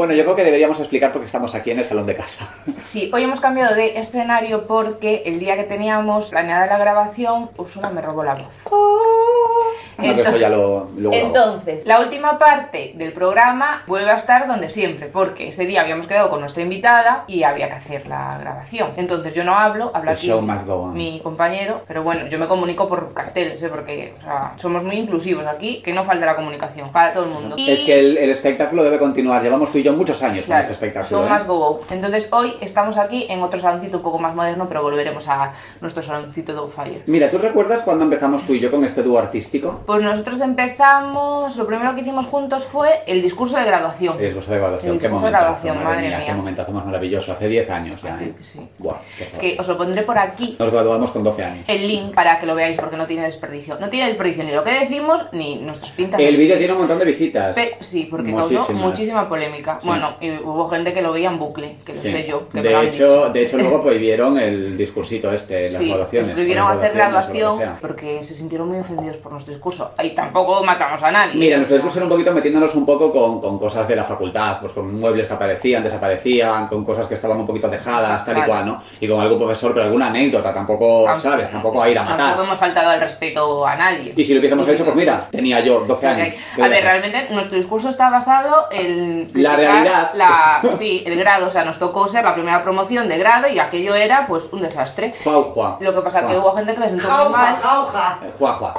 Bueno, yo creo que deberíamos explicar por qué estamos aquí en el salón de casa. Sí, hoy hemos cambiado de escenario porque el día que teníamos planeada la grabación, Ursula me robó la voz. Ya lo, luego lo hago. Entonces, la última parte del programa vuelve a estar donde siempre, porque ese día habíamos quedado con nuestra invitada y había que hacer la grabación. Entonces yo no hablo, habla aquí go mi compañero, pero bueno, yo me comunico por carteles, ¿eh? porque o sea, somos muy inclusivos aquí, que no falte la comunicación para todo el mundo. Y- Es que el, el espectáculo debe continuar. Llevamos tú y yo muchos años Claro, con este espectáculo. Show ¿eh? must go on. Entonces hoy estamos aquí en otro saloncito un poco más moderno, pero volveremos a nuestro saloncito de Fire. Mira, ¿tú recuerdas cuando empezamos tú y yo con este dúo artístico? Pues nosotros empezamos, lo primero que hicimos juntos fue el discurso de graduación. El discurso de graduación. El qué discurso de graduación, madre mía. Qué momentazo más maravilloso. Hace 10 años ya. ¿eh? que sí. Buah. Que os lo pondré por aquí Nos graduamos con 12 años. el link para que lo veáis porque no tiene desperdicio. No tiene desperdicio ni lo que decimos ni nuestras pintas. El vídeo tiene un montón de visitas. Pe- sí, porque causó Muchísimas. muchísima polémica. Sí. Bueno, y hubo gente que lo veía en bucle, que lo Sí. sé yo. Que lo de, hecho, dicho. de hecho, luego prohibieron el discursito este, las graduaciones. prohibieron hacer graduación porque se sintieron muy ofendidos por nuestro discurso. Y tampoco matamos a nadie. Mira, nuestro discurso era un poquito metiéndonos un poco con, con cosas de la facultad, pues con muebles que aparecían, desaparecían, con cosas que estaban un poquito dejadas, tal y cual, ¿no? Y con algún profesor, pero alguna anécdota, tampoco, tampoco- ¿sabes? Tampoco a ir a matar. Tampoco hemos faltado al respeto a nadie. Y si lo hubiésemos si hecho, pues mira, tenía yo 12 Ok. años. ¿Qué A ver, realmente nuestro discurso está basado en La realidad. la- sí, el grado, o sea, nos tocó ser la primera promoción de grado y aquello era pues un desastre. Juan, Juan. Lo que pasa es que Juan. hubo gente que le sentó muy mal. jauja. Eh, Juan, Juan.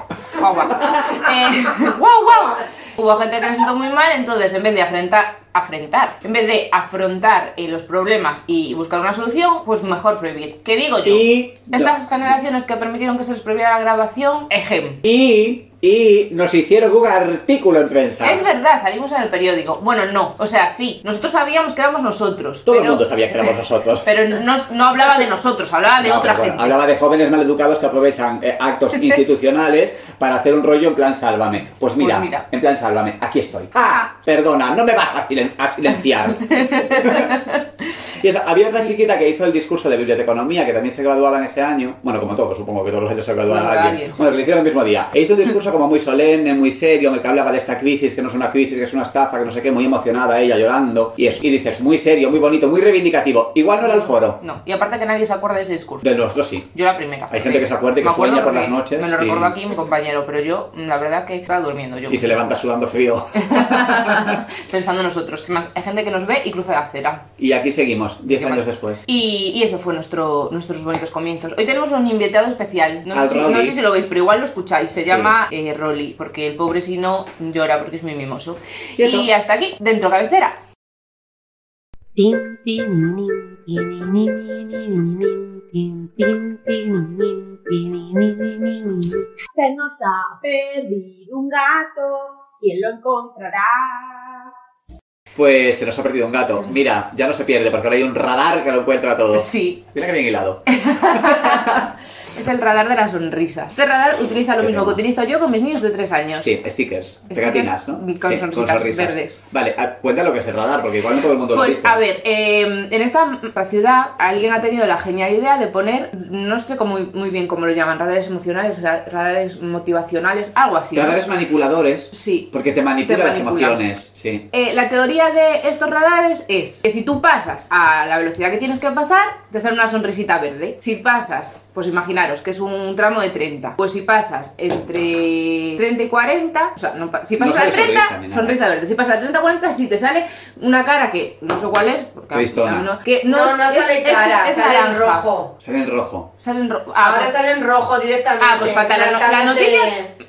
Guau. Eh, guau. Hubo gente que le sentó muy mal, entonces en vez de afrontar, afrontar, en vez de afrontar eh, los problemas y buscar una solución, pues mejor prohibir. ¿Qué digo yo? Y- Estas generaciones que permitieron que se les prohibiera la graduación, ejem. Y, y nos hicieron un artículo en prensa. Es verdad, salimos en el periódico. Bueno, no. O sea, sí. Nosotros sabíamos que éramos nosotros. Todo pero, el mundo sabía que éramos nosotros. Pero no, no hablaba de nosotros, hablaba de No, otra bueno, gente. Hablaba de jóvenes maleducados que aprovechan eh, actos institucionales para hacer un rollo en plan sálvame. Pues mira, Pues mira. en plan sálvame, aquí estoy. Ah. Ah, perdona, no me vas a, silen- a silenciar. y eso, había otra chiquita que hizo el discurso de biblioteconomía que también se graduaba en ese año. Bueno, como todos, supongo que todos los años se graduaban Bueno, alguien. Bueno, que lo hicieron el mismo día. E hizo un discurso como muy solemne, muy serio, en el que hablaba de esta crisis, que no es una crisis, que es una estafa, que no sé qué, muy emocionada ella, llorando. Y eso. Y dices, muy serio, muy bonito, muy reivindicativo. Igual no era el foro. No, y aparte que nadie se acuerda de ese discurso. De los dos sí. Yo la primera. Hay gente que se acuerde que Me acuerdo sueña por las noches Me lo y- recordó aquí mi compañero, pero yo, la verdad que estaba durmiendo yo. Y se levanta sudando frío. Pensando en nosotros. Más, hay gente que nos ve y cruza la acera. Y aquí seguimos, 10 Qué años después. Y, y ese fue nuestro, nuestros bonitos comienzos. Hoy tenemos un invitado especial. No Al sé, si, Rolly. no sé si lo veis, pero igual lo escucháis. Se Sí. llama eh, Rolly, porque el pobre si no llora porque es muy mimoso. ¿Y eso? hasta aquí, dentro cabecera. Se nos ha perdido un gato. ¿Quién lo encontrará? Pues se nos ha perdido un gato. Mira, ya no se pierde porque ahora hay un radar que lo encuentra todo. Sí, Mira que bien hilado. es el radar de la sonrisa. Este radar utiliza lo Qué mismo tema. que utilizo yo con mis niños de 3 años. Sí, stickers, pegatinas, ¿no? con Sí, sonrisitas verdes. Vale, ah, cuenta lo que es el radar, porque igual no todo el mundo lo Pues a ver, eh, en esta ciudad alguien ha tenido la genial idea de poner, no sé cómo, muy bien cómo lo llaman, radares emocionales, ra- radares motivacionales, algo así. ¿no? Radares manipuladores. Sí. Porque te manipula Te las manipula. emociones. Sí. Eh, la teoría de estos radares es que si tú pasas a la velocidad que tienes que pasar, te sale una sonrisita verde. Si pasas, pues imaginaros que es un tramo de 30, pues si pasas entre 30 y 40, o sea, no si pasas No a sale 30, sonrisa verde. Si pasas a 30 40, si te sale una cara que no sé cuál es, porque no- que No, no, no, es- sale es- cara, es sale en naranja. rojo. Sale en rojo. Sale en ro- ah, Ahora pues- sale en rojo directamente. Ah, pues fatal. La, la noticia,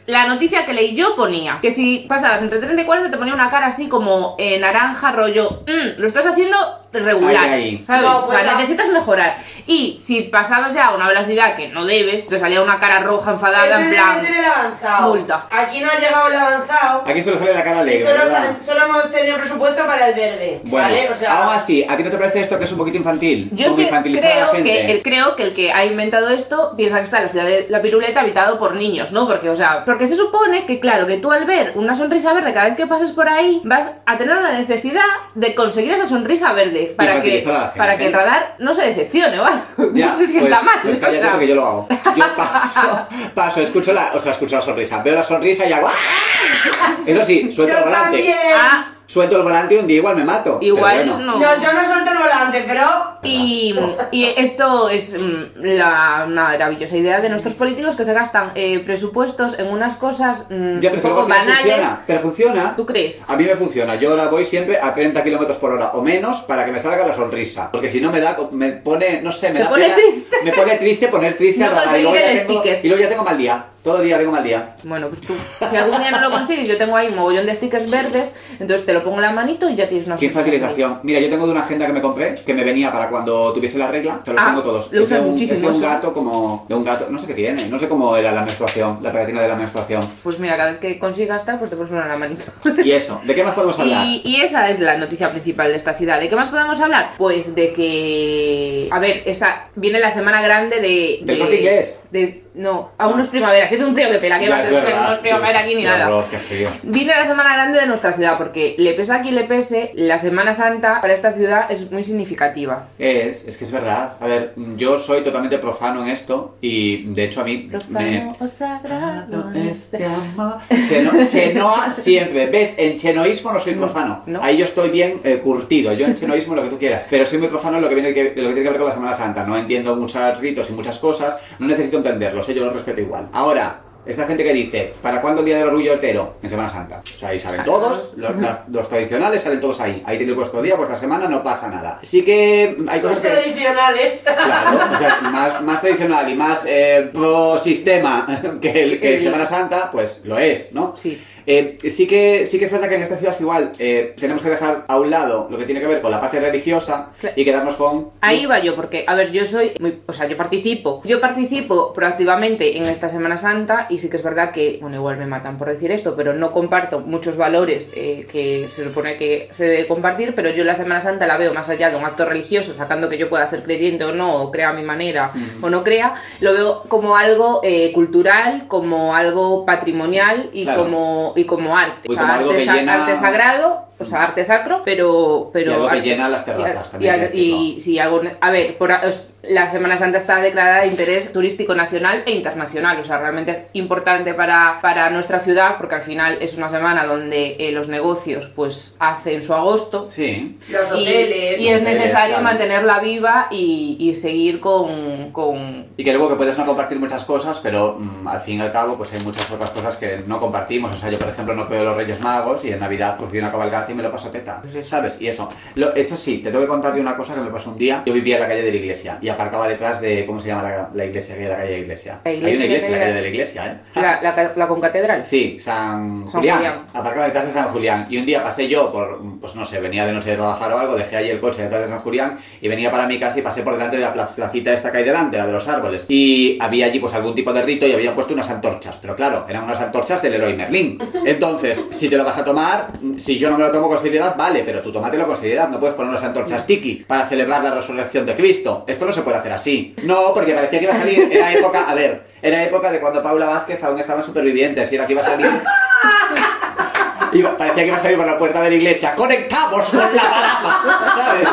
la noticia que leí yo ponía que si pasabas entre 30 y 40 te ponía una cara así como eh, naranja, rollo, "Mm, lo estás haciendo regular. Ahí, ahí. ¿sabes? No, o pues sea, a- necesitas mejorar. Y si pasabas ya a una velocidad que no debes, te salía una cara roja enfadada Ese en debe plan. ser el avanzado. multa. Aquí no ha llegado el avanzado. Aquí solo sale la cara Y alegre, solo, ¿verdad? sale- solo hemos tenido presupuesto para el verde. Bueno, ¿Vale? O sea, aún así, ¿a ti no te parece esto que es un poquito infantil? Yo es que infantilizar a la creo que, el, creo que el que ha inventado esto piensa que está en la ciudad de la piruleta habitado por niños, ¿no? Porque, o sea, porque se supone que, claro, que tú al ver una sonrisa verde cada vez que pases por ahí, vas a tener la necesidad de conseguir esa sonrisa verde para que, para que el radar no se decepcione, ¿vale? Ya, no se sienta pues, mal. Pues cállate porque yo lo hago. Yo paso, paso, escucho la, o sea, escucho la sonrisa, veo la sonrisa y hago ¡ah! Eso sí, suelto yo el volante. también. Ah, suelto el volante y un día igual me mato. Igual bueno. no. No, yo no suelto el volante, pero. Y, y esto es mm, la maravillosa idea de nuestros políticos que se gastan eh, presupuestos en unas cosas mm, Ya, un poco banales. funciona, pero funciona. ¿Tú crees? A mí me funciona, yo ahora voy siempre a 30 kilómetros por hora o menos para que me salga la sonrisa. Porque si no me da, me pone, no sé, me Te da pone pena- triste. Me pone triste poner triste No al radar. Y luego, ya tengo, y luego ya tengo mal día. Todo el día tengo mal día. Bueno, pues tú, si algún día no lo consigues, yo tengo ahí un mogollón de stickers verdes, entonces te lo pongo en la manito y ya tienes una Qué infantilización. Mira, yo tengo de una agenda que me compré que me venía para cuando tuviese la regla. Te los Ah, tengo todos. lo un, muchísimo es de un gato como. De un gato. No sé qué tiene. No sé cómo era la menstruación. La pegatina de la menstruación. Pues mira, cada vez que consigas tal, pues te pones una en la manito. Y eso. ¿De qué más podemos hablar? Y, y esa es la noticia principal de esta ciudad. ¿De qué más podemos hablar? Pues de que. A ver, esta viene la semana grande de. ¿Del de-? De- no, aún no es primavera. Si es un ceo que pela, que va a ser primavera aquí ni nada. horror, qué frío. Viene la semana grande de nuestra ciudad, porque le pesa a quien le pese, la Semana Santa para esta ciudad es muy significativa. Es, es que es verdad. A ver, yo soy totalmente profano en esto y de hecho a mí Profano me... o sagrado Este amor. Cheno- Chenoa siempre. ¿Ves? En chenoísmo no soy profano. no. Ahí yo estoy bien eh, curtido. Yo en chenoísmo lo que tú quieras. Pero soy muy profano en lo que, viene que, lo que tiene que ver con la Semana Santa. No entiendo muchos ritos y muchas cosas. No necesito entenderlos. ¿eh? Yo los respeto igual. Ahora. Esta gente que dice, ¿para cuándo el Día del Orgullo Hetero? En Semana Santa. O sea, ahí salen todos, los, tradicionales salen todos ahí. Ahí tenéis vuestro día, vuestra semana, no pasa nada. Sí que hay cosas Los que... tradicionales. Claro, o sea, más, más tradicional y más eh, pro sistema que el que El- Semana Santa, pues lo es, ¿no? Sí. Eh, sí, que, sí que es verdad que en esta ciudad igual eh, tenemos que dejar a un lado lo que tiene que ver con la parte religiosa Claro. y quedarnos con... Ahí va yo, porque, a ver, yo soy muy, o sea, yo participo. Yo participo proactivamente en esta Semana Santa y sí que es verdad que, bueno, igual me matan por decir esto, pero no comparto muchos valores eh, que se supone que se debe compartir, pero yo la Semana Santa la veo más allá de un acto religioso, sacando que yo pueda ser creyente o no, o crea a mi manera o no crea, lo veo como algo eh, cultural, como algo patrimonial y, Claro. como, y como arte. Y O sea, como algo arte, que sa- llena- arte sagrado, o sea, arte sacro, pero... pero Y algo que arte. llena las Y- terrazas y- también, y, decirlo. sí, algo, a ver, por, os- la Semana Santa está declarada de interés turístico nacional e internacional, o sea, realmente es importante para, para nuestra ciudad porque al final es una semana donde eh, los negocios pues hacen su agosto Sí. Los y, hoteles. y es hoteles, necesario claro. mantenerla viva y, y seguir con, con... Y que luego que puedes no compartir muchas cosas, pero mm, al fin y al cabo pues hay muchas otras cosas que no compartimos. O sea, yo por ejemplo no creo en los Reyes Magos y en Navidad pues vi una cabalgata me lo paso teta. ¿Sabes? Y eso. Lo- eso sí, te tengo que contar una cosa que me pasó un día. Yo vivía en la calle de la iglesia y aparcaba detrás de... ¿Cómo se llama la, la iglesia que hay la calle de la iglesia? La hay iglesia una iglesia en la hay- calle de la iglesia, ¿eh? La, la, la concatedral. Sí, San San Julián. Julián. Aparcaba detrás de San Julián. Y un día pasé yo por, pues no sé, venía de noche de trabajar o algo, dejé ahí el coche detrás de San Julián y venía para mi casa y pasé por delante de la pla- placita esta que hay delante, la de los árboles. Y había allí pues algún tipo de rito y habían puesto unas antorchas. Pero claro, eran unas antorchas del héroe Merlín. Entonces, si te lo vas a tomar, si yo no me lo tomo con seriedad, vale, pero tú tómatelo con seriedad. No puedes poner unas antorchas tiki para celebrar la resurrección de Cristo. Esto no se puede hacer así. No, porque parecía que iba a salir, era época, a ver, era época de cuando Paula Vázquez aún estaba en supervivientes y era que iba a salir Iba- parecía que iba a salir por la puerta de la iglesia. ¡Conectamos con la palabra! ¿Sabes?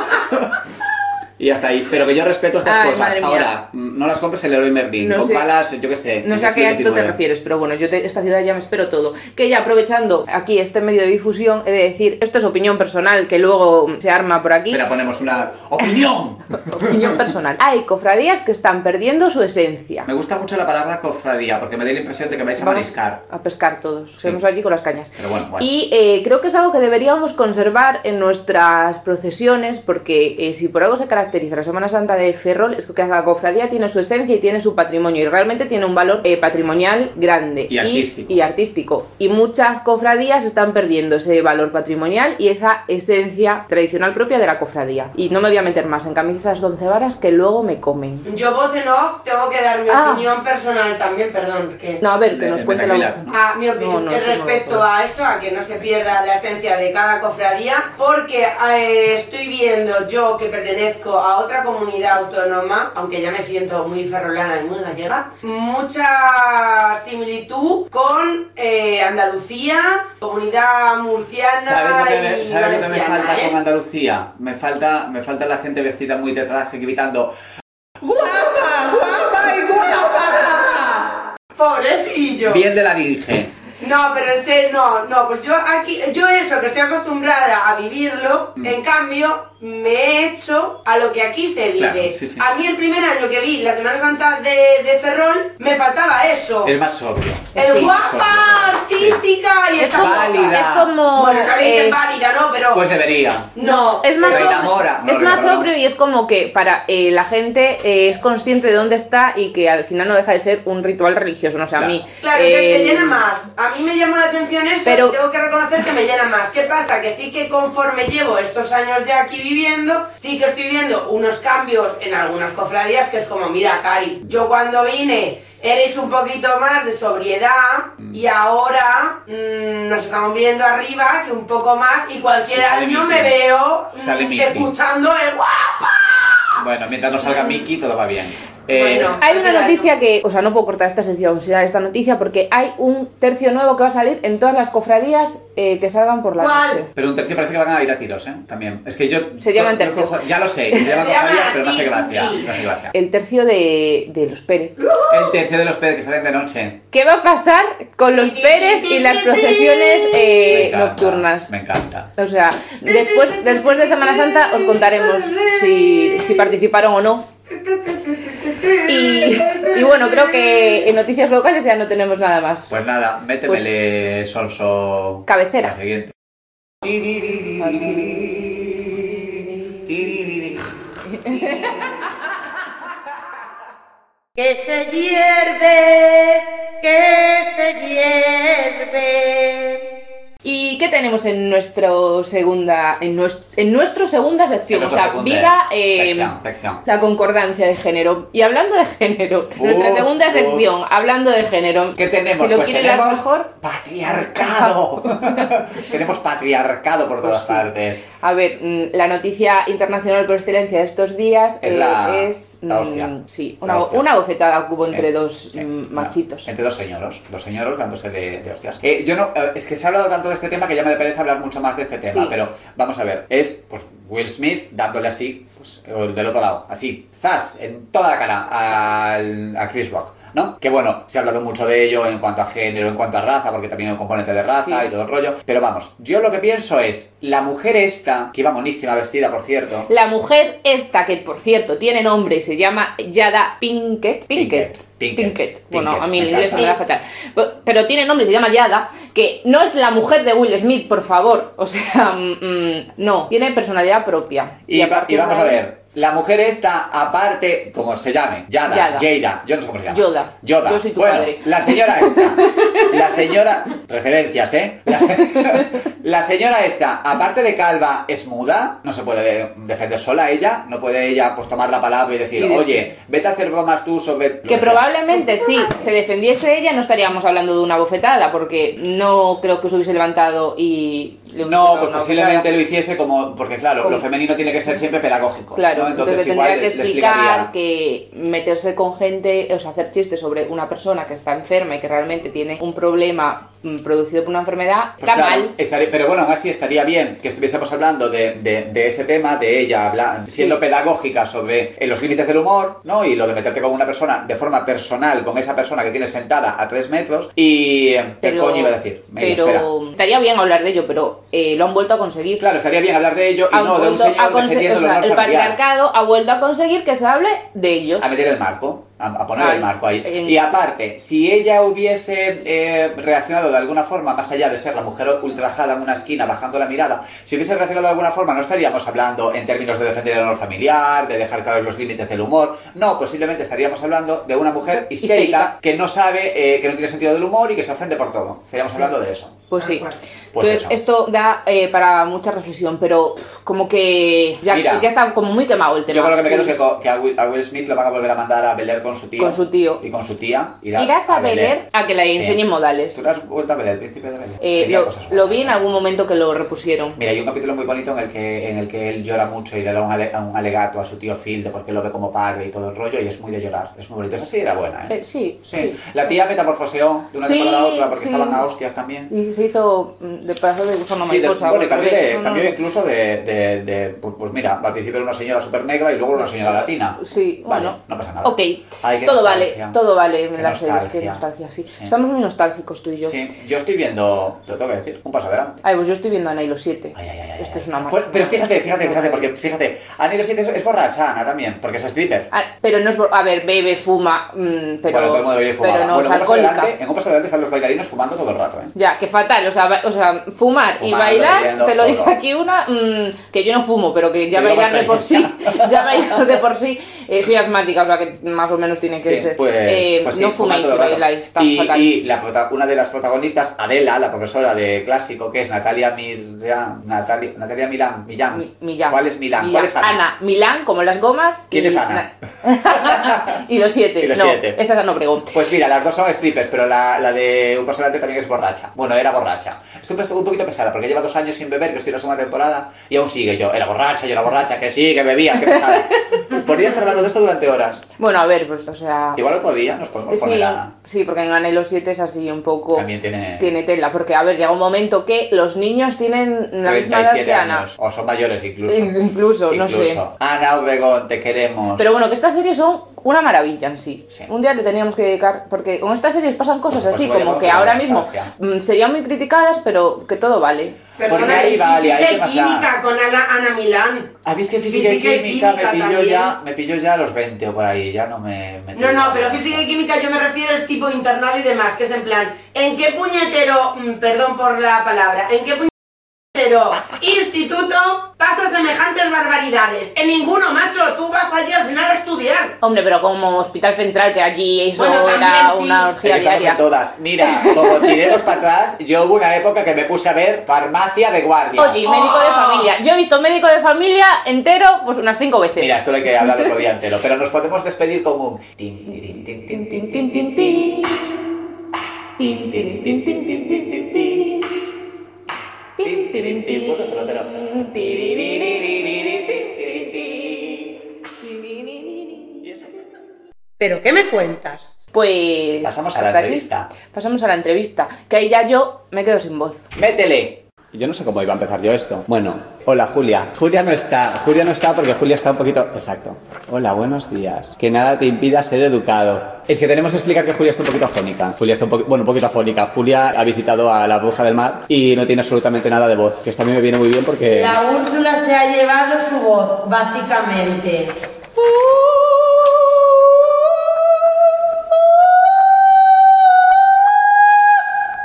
Y hasta ahí. Pero que yo respeto estas Ay, cosas. Ahora, no las compres el héroe Merlin. No palas, yo qué sé. No en sé a qué acto te refieres, pero bueno, yo esta ciudad ya me espero todo. Que ya aprovechando aquí este medio de difusión, he de decir, esto es opinión personal que luego se arma por aquí. Espera, ponemos una opinión. Opinión personal. Hay cofradías que están perdiendo su esencia. Me gusta mucho la palabra cofradía porque me da la impresión de que vais a Vamos mariscar. A pescar todos. Seguimos allí con las cañas. Pero bueno, bueno. Y eh, creo que es algo que deberíamos conservar en nuestras procesiones, porque eh, si por algo se caracteriza la Semana Santa de Ferrol, es que cada cofradía tiene su esencia y tiene su patrimonio, y realmente tiene un valor eh, patrimonial grande. Y artístico. Y, artístico. Y muchas cofradías están perdiendo ese valor patrimonial y esa esencia tradicional propia de la cofradía. Y no me voy a meter más en camisas once varas que luego me comen. Yo, voz en off, tengo que dar mi Ah. opinión personal también, perdón. Que... No, a ver, que De- nos cuente la voz. Ah, mi opinión No, no, es eso no respecto puedo. a esto, a que no se pierda la esencia de cada cofradía, porque eh, estoy viendo yo que pertenezco a otra comunidad autónoma, aunque ya me siento muy ferrolana y muy gallega, mucha similitud con eh, Andalucía, comunidad murciana ¿Sabes lo que me, y sabes lo que me falta ¿eh? con Andalucía? Me falta, me falta la gente vestida muy de traje gritando ¡Guapa! ¡Guapa y guapa! Pobrecillo. Bien de laringe. No, pero en serio, no, no, pues yo aquí, yo eso que estoy acostumbrada a vivirlo, Mm. en cambio, me he hecho a lo que aquí se vive. Claro, sí, sí. A mí el primer año que vi la Semana Santa de, de Ferrol, me faltaba eso. Es más sobrio. El Sí. guapa, artística y Es como. Válida. es como, Bueno, no le dicen eh, válida, no, pero... Pues debería. no. es más, Pero sobrio, enamora, no, es más no. sobrio y es como que para eh, la gente eh, es consciente de dónde está y que al final no deja de ser un ritual religioso. No sé, a Claro. mí. Claro, entonces te eh, llena más. A mí me llamó la atención eso Pero- y tengo que reconocer que me llena más. ¿Qué pasa? Que sí que conforme llevo estos años ya aquí viviendo, sí que estoy viendo unos cambios en algunas cofradías que es como, mira, Cari, yo cuando vine eres un poquito más de sobriedad Mm. y ahora mm, nos estamos viendo arriba que un poco más y cualquier año me veo mm, escuchando el guapa. Bueno, mientras no salga Mickey, todo va bien. Eh, Bueno. Hay una noticia ¿no? que, o sea, no puedo cortar esta sección sin dar esta noticia porque hay un tercio nuevo que va a salir en todas las cofradías eh, que salgan por la ¿Cuál? noche. Pero un tercio parece que van a ir a tiros, ¿eh? También. Es que yo. Se llaman tercio. cojo- ya lo sé, se llaman cofradías, pero no hace gracia. No hace gracia. El tercio de, de los Pérez. El tercio de los Pérez que salen de noche. ¿Qué va a pasar con los Pérez y las procesiones eh, Me encanta, nocturnas? Me encanta. O sea, después, después de Semana Santa os contaremos si, si participaron o no. Y, y bueno, creo que en noticias locales ya no tenemos nada más. Pues nada, métemele Solso. Cabecera. La siguiente. Que se hierve, que se hierve. ¿Y qué tenemos en nuestro segunda en nuestro, en nuestro segunda sección? En O sea, segunda viva eh, sección, sección. la conconcordancia de género. Y hablando de género, nuestra segunda sección, hablando de género. ¿Qué tenemos? Si lo pues tenemos mejor. patriarcado. tenemos patriarcado por todas Pues sí. partes. A ver, mm, la noticia internacional por excelencia de estos días Es eh, la- es. la mm, hostia. Sí, La una, hostia. una bofetada que hubo Sí, entre dos sí, mm, no, machitos. entre dos señoros, dos señoros dándose de, de hostias. Eh, yo no, es que se ha hablado tanto de este tema que ya me parece hablar mucho más de este tema, Sí. pero vamos a ver, es pues Will Smith dándole así, pues del otro lado, así, zas, en toda la cara al- a Chris Rock. ¿No? Que bueno, se ha hablado mucho de ello en cuanto a género, en cuanto a raza, porque también hay un componente de raza Sí. y todo el rollo. Pero vamos, yo lo que pienso es, la mujer esta, que iba monísima vestida, por cierto, La mujer esta, que por cierto tiene nombre y se llama Yada Pinkett. Pinkett. Pinkett, Pinkett. Bueno, a mí el inglés me da fatal. Pero- tiene nombre y se llama Yada, que no es la mujer de Will Smith, por favor. O sea, mm, mm, no. Tiene personalidad propia. Y, va- partir y vamos de a ver, la mujer esta, aparte, como se llame, Yada, Yada. Jada, yo no sé cómo se llama. Yoda. Yoda. Yo soy tu bueno, padre. la señora esta, la señora, referencias, ¿eh? La, se- la señora esta, aparte de calva, es muda, no se puede defender sola ella, no puede ella pues tomar la palabra y decir, Y oye, vete a hacer bromas tú sobre... Que sea". probablemente si se defendiese ella no estaríamos hablando de una bofetada, porque no creo que se hubiese levantado y le hubiese No, pues posiblemente bofetada. lo hiciese como, porque claro, lo femenino tiene que ser siempre pedagógico. Claro, ¿no? Entonces, igual tendría que le- explicar que meterse con gente, o sea, hacer chistes sobre una persona que está enferma y que realmente tiene un problema producido por una enfermedad, Pues está claro, mal. estaría- pero bueno, aún así estaría bien que estuviésemos hablando de, de- de ese tema, de ella habla- siendo Sí. pedagógica sobre eh, los límites del humor, ¿no? Y lo de meterte con una persona de forma personal, con esa persona que tienes sentada a tres metros. Y. eh, ¿Qué Pero, coño iba a decir? Espera. pero estaría bien hablar de ello, pero eh, lo han vuelto a conseguir. Claro, estaría bien hablar de ello y Han no de un a señor defendiendo o sea, el patriarcado ha vuelto a conseguir que se hable de ellos. A meter el marco, a, a poner Ay, el marco ahí. en- Y aparte, si ella hubiese eh, reaccionado de alguna forma, más allá de ser la mujer ultrajada en una esquina, bajando la mirada, si hubiese reaccionado de alguna forma, no estaríamos hablando en términos de defender el honor familiar, de dejar claros los límites del humor. No, posiblemente estaríamos hablando de una mujer histérica, Histérica. que no sabe, eh, que no tiene sentido del humor y que se ofende por todo. Estaríamos hablando de eso. Pues sí. Pues Entonces, eso. esto da eh, para mucha reflexión, pero como que ya, Mira, ya está como muy quemado el tema. Yo lo que me quedo es que, que a, Will, a Will Smith lo van a volver a mandar a Beler con su tío. Con su tío. Y con su tía. Irás, Irás a Beler a que le Sí. enseñen modales. ¿Tú has vuelto a ver, el príncipe de Bel? Eh, lo, lo vi en ¿eh? algún momento que lo repusieron. Mira, hay un capítulo muy bonito en el que, en el que él llora mucho y le da un, ale- un alegato a su tío Phil de por qué lo ve como padre y todo el rollo y es muy de llorar. Es muy bonito. Esa sí era buena, ¿eh? Eh, sí, Sí. La tía metamorfoseó de una Sí, temporada a otra porque sí. estaban a hostias también. Y se hizo mm, de pedazo de gusano Sí, de- mariposa. bueno, y cambió, de, cambió incluso de, de, de- pues, pues mira, al principio era una señora súper negra y luego era una señora latina. Sí, Vale, bueno. no pasa nada. Ok, Ay, todo nostalgia. vale, todo vale en Qué las series, qué nostalgia. sí. Sí. Estamos muy nostálgicos tú y yo. Sí, yo estoy viendo, te lo tengo que decir, un paso adelante. Ay, pues yo estoy viendo a Nailo 7. Ay, ay, ay, ay, Esto es una Pues, pero fíjate, fíjate, fíjate, porque fíjate, Anilo 7 es, es borracha, Ana, también, porque es stripper. Ah, pero no es. A ver, bebe, fuma, mm, pero. bueno, todo el mundo bebe y fuma. pero no bueno, es en un paso alcohólica. adelante, en un paso adelante están los bailarinos fumando todo el rato, ¿eh? Ya, que fatal, o sea, ba- o sea fumar y bailar, te lo dice aquí una, mm, que yo no fumo, pero que ya bailar de por sí, ya bailar de por sí, eh, soy asmática, o sea que más o menos tiene que Sí, ser. pues, Eh, pues sí, no fuméis rato. bailáis, está y, fatal. y la una de las protagonistas, Adela, la profesora de clásico, que es Natalia Mirja, Natalia, Natalia Milán, Millán. Mi- Millán. ¿Cuál es Milán? Millán. ¿Cuál es Ana? Ana, Milán, como las gomas. ¿Quién y es Ana? Na- y los siete. Y los no, siete. esa es Ana Obregón. Pues mira, las dos son strippers, pero la, la de un paso adelante también es borracha. Bueno, era borracha. Estoy un un poquito pesada porque lleva dos años sin beber, que estoy en la segunda temporada, y aún sigue yo. Era borracha, yo era borracha, que sí, que bebía, que pesada. Podría estar hablando de esto durante horas. Bueno, a ver, pues, o sea. Igual otro día nos podemos Sí, poner a... sí, porque en Anhelo 7 es así un poco. También tiene... Tiene tela, porque a ver, llega un momento que los niños tienen la misma edad 37 que Ana. años. O son mayores incluso. Incluso, no sé. Ana Obregón, te queremos. Pero bueno, que estas series son una maravilla en sí. Sí. Un día le teníamos que dedicar, porque con estas series pasan cosas Pues así, como que ahora mismo mm, serían muy criticadas, pero que todo vale. Porque Perdona, ahí vale, ahí y química con Ana, Ana Milán. ¿Habéis que física, Física y y química, química me, pilló también. ya, me pilló ya a los 20 o por ahí? Ya no me... me No, no, pero física y química yo me refiero es tipo internado y demás, que es en plan, ¿en qué puñetero, mm, perdón por la palabra, en qué puñetero instituto pasa semejantes barbaridades? En ninguno, macho, tú vas allí al final a estudiar. Hombre, pero como Hospital Central, que allí eso Bueno, también era sí. una orgía Estamos en diaria. todas. Mira, como tiremos para atrás, yo hubo una época que me puse a ver farmacia de guardia. Oye, médico de Oh. familia. Yo he visto médico de familia entero pues unas cinco veces. Mira, esto lo hay que hablar otro día entero, pero nos podemos despedir con un... tin, tirin, tin, tin, Tin, tin, tin, tin, tin, tin. tin, tirin, tin, tin, tin, tin, tin, tin. Y eso. ¿Pero qué me cuentas? Pues. Pasamos a la hasta aquí. entrevista. Pasamos a la entrevista. Que ahí ya yo me quedo sin voz. ¡Métele! Yo no sé cómo iba a empezar yo esto. Bueno, hola Julia. Julia no está. Julia no está porque Julia está un poquito. Exacto. Hola, buenos días. Que nada te impida ser educado. Es que tenemos que explicar que Julia está un poquito afónica. Julia está un poquito. Bueno, un poquito afónica. Julia ha visitado a la bruja del mar y no tiene absolutamente nada de voz. Que esto a mí me viene muy bien porque. La Úrsula se ha llevado su voz, básicamente.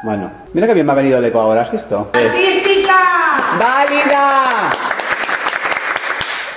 Bueno, mira que bien me ha venido el eco ahora, ¿has visto? ¡Artística! ¡Válida!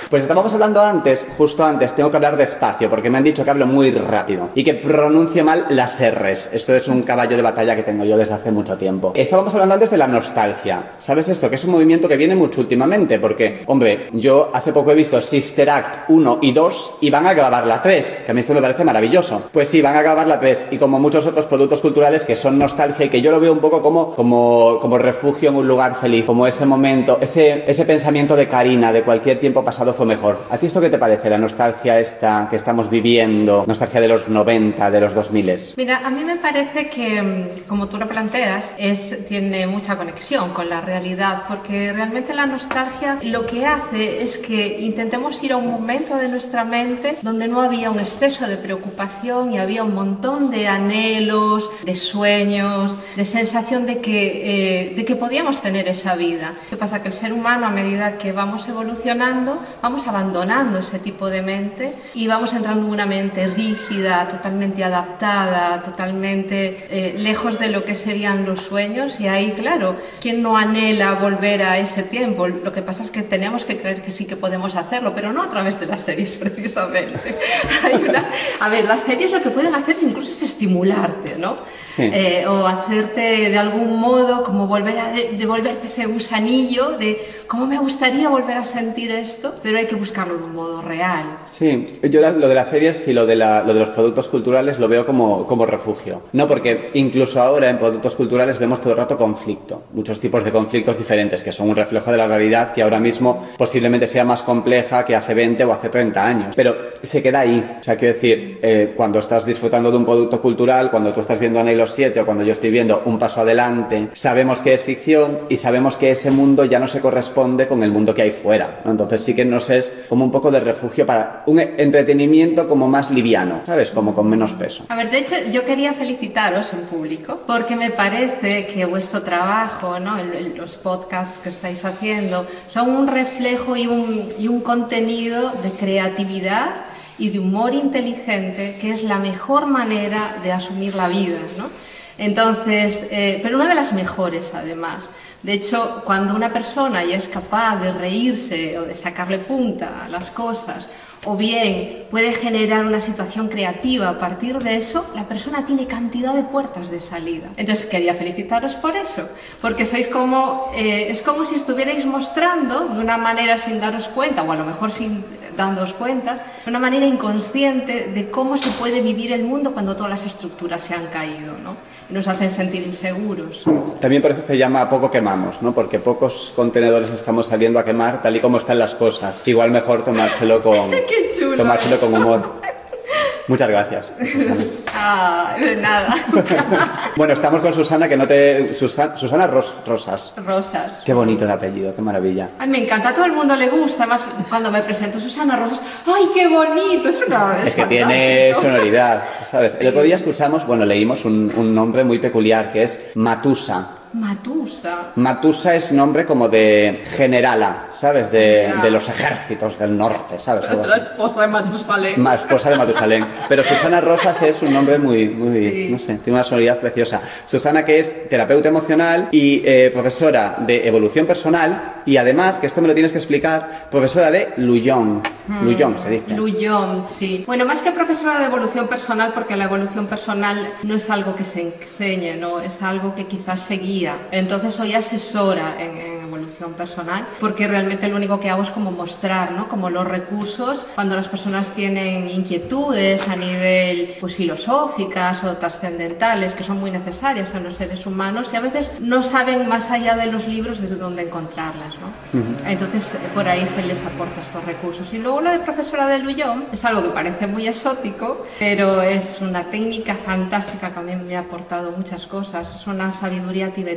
Pues estábamos hablando antes, justo antes, tengo que hablar despacio porque me han dicho que hablo muy rápido y que pronuncio mal las R's. Esto es un caballo de batalla que tengo yo desde hace mucho tiempo. Estábamos hablando antes de la nostalgia. ¿Sabes esto? Que es un movimiento que viene mucho últimamente porque, hombre, yo hace poco he visto Sister Act 1 y 2 y van a grabar la 3, que a mí esto me parece maravilloso. Pues sí, van a grabar la 3 y como muchos otros productos culturales que son nostalgia y que yo lo veo un poco como, como, como refugio en un lugar feliz, como ese momento, ese, ese pensamiento de Karina, de cualquier tiempo pasado fue mejor. ¿A ti esto qué te parece? La nostalgia esta que estamos viviendo, nostalgia de los 90, de los 2000. Mira, a mí me parece que, mm, como tú lo planteas, es, tiene mucha conexión con la realidad, porque realmente la nostalgia lo que hace es que intentemos ir a un momento de nuestra mente donde no había un exceso de preocupación y había un montón de anhelos, de sueños, de sensación de que, eh, de que podíamos tener esa vida. Que pasa que el ser humano, a medida que vamos evolucionando, vamos abandonando ese tipo de mente y vamos entrando en una mente rígida, totalmente adaptada, totalmente eh, lejos de lo que serían los sueños. Y ahí, claro, ¿quién no anhela volver a ese tiempo? Lo que pasa es que tenemos que creer que sí que podemos hacerlo, pero no a través de las series precisamente. Hay una... A ver, las series lo que pueden hacer incluso es estimularte, ¿no? eh, o hacerte de algún modo, como volver a de, devolverte ese gusanillo de cómo me gustaría volver a sentir esto, pero hay que buscarlo de un modo real. Sí, yo lo de las series y lo de, la, lo de los productos culturales lo veo como, como refugio, ¿no? Porque incluso ahora en productos culturales vemos todo el rato conflicto, muchos tipos de conflictos diferentes que son un reflejo de la realidad que ahora mismo posiblemente sea más compleja que hace 20 o hace 30 años, pero se queda ahí, o sea, quiero decir, eh, cuando estás disfrutando de un producto cultural, cuando tú estás viendo a Neil 7 o cuando yo estoy viendo Un Paso Adelante, sabemos que es ficción y sabemos que ese mundo ya no se corresponde con el mundo que hay fuera. ¿no? Entonces sí que nos es como un poco de refugio para un entretenimiento como más liviano, ¿sabes? Como con menos peso. A ver, de hecho, yo quería felicitaros en público porque me parece que vuestro trabajo, ¿no? El, el, los podcasts que estáis haciendo son un reflejo y un, y un contenido de creatividad y de humor inteligente que es la mejor manera de asumir la vida, ¿no? Entonces, eh, pero una de las mejores además. De hecho, cuando una persona ya es capaz de reírse o de sacarle punta a las cosas, o bien puede generar una situación creativa a partir de eso, la persona tiene cantidad de puertas de salida. Entonces quería felicitaros por eso, porque sois como, eh, es como si estuvierais mostrando de una manera sin daros cuenta, o a lo mejor sin dándoos cuenta, de una manera inconsciente de cómo se puede vivir el mundo cuando todas las estructuras se han caído, ¿no? Nos hacen sentir inseguros. También por eso se llama poco quemamos, ¿no? Porque pocos contenedores estamos saliendo a quemar tal y como están las cosas. Igual mejor tomárselo con, Qué chulo tomárselo eso. con humor. Muchas gracias. Ah, de nada. Bueno, estamos con Susana, que no te... Susa- Susana Ros- Rosas. Rosas. Qué bonito el apellido, qué maravilla. Ay, me encanta, a todo el mundo le gusta. Además, cuando me presento Susana Rosas, ¡ay, qué bonito! Es una. Es que tiene sonoridad, ¿sabes? El Sí. otro día escuchamos, bueno, leímos un, un nombre muy peculiar que es Matusa. Matusa. Matusa es nombre como de generala, ¿sabes? De, Ya. de los ejércitos del norte, ¿sabes? La esposa de Matusalén. Ma- esposa de Matusalén. Pero Susana Rosas es un nombre muy, muy Sí. no sé, tiene una sonoridad preciosa. Susana que es terapeuta emocional y eh, profesora de evolución personal y además, que esto me lo tienes que explicar, profesora de Luyón. Luyón se dice. Luyón, sí. Bueno, más que profesora de evolución personal, porque la evolución personal no es algo que se enseñe, ¿no? Es algo que quizás se guía. Entonces soy asesora en, en evolución personal, porque realmente lo único que hago es como mostrar, ¿no? Como los recursos cuando las personas tienen inquietudes a nivel, pues, filosóficas o trascendentales, que son muy necesarias en los seres humanos y a veces no saben más allá de los libros de dónde encontrarlas, ¿no? Entonces, eh, por ahí se les aporta estos recursos. Y luego lo de profesora de Luyón es algo que parece muy exótico, pero es una técnica fantástica que a mí me ha aportado muchas cosas. Es una sabiduría tibetana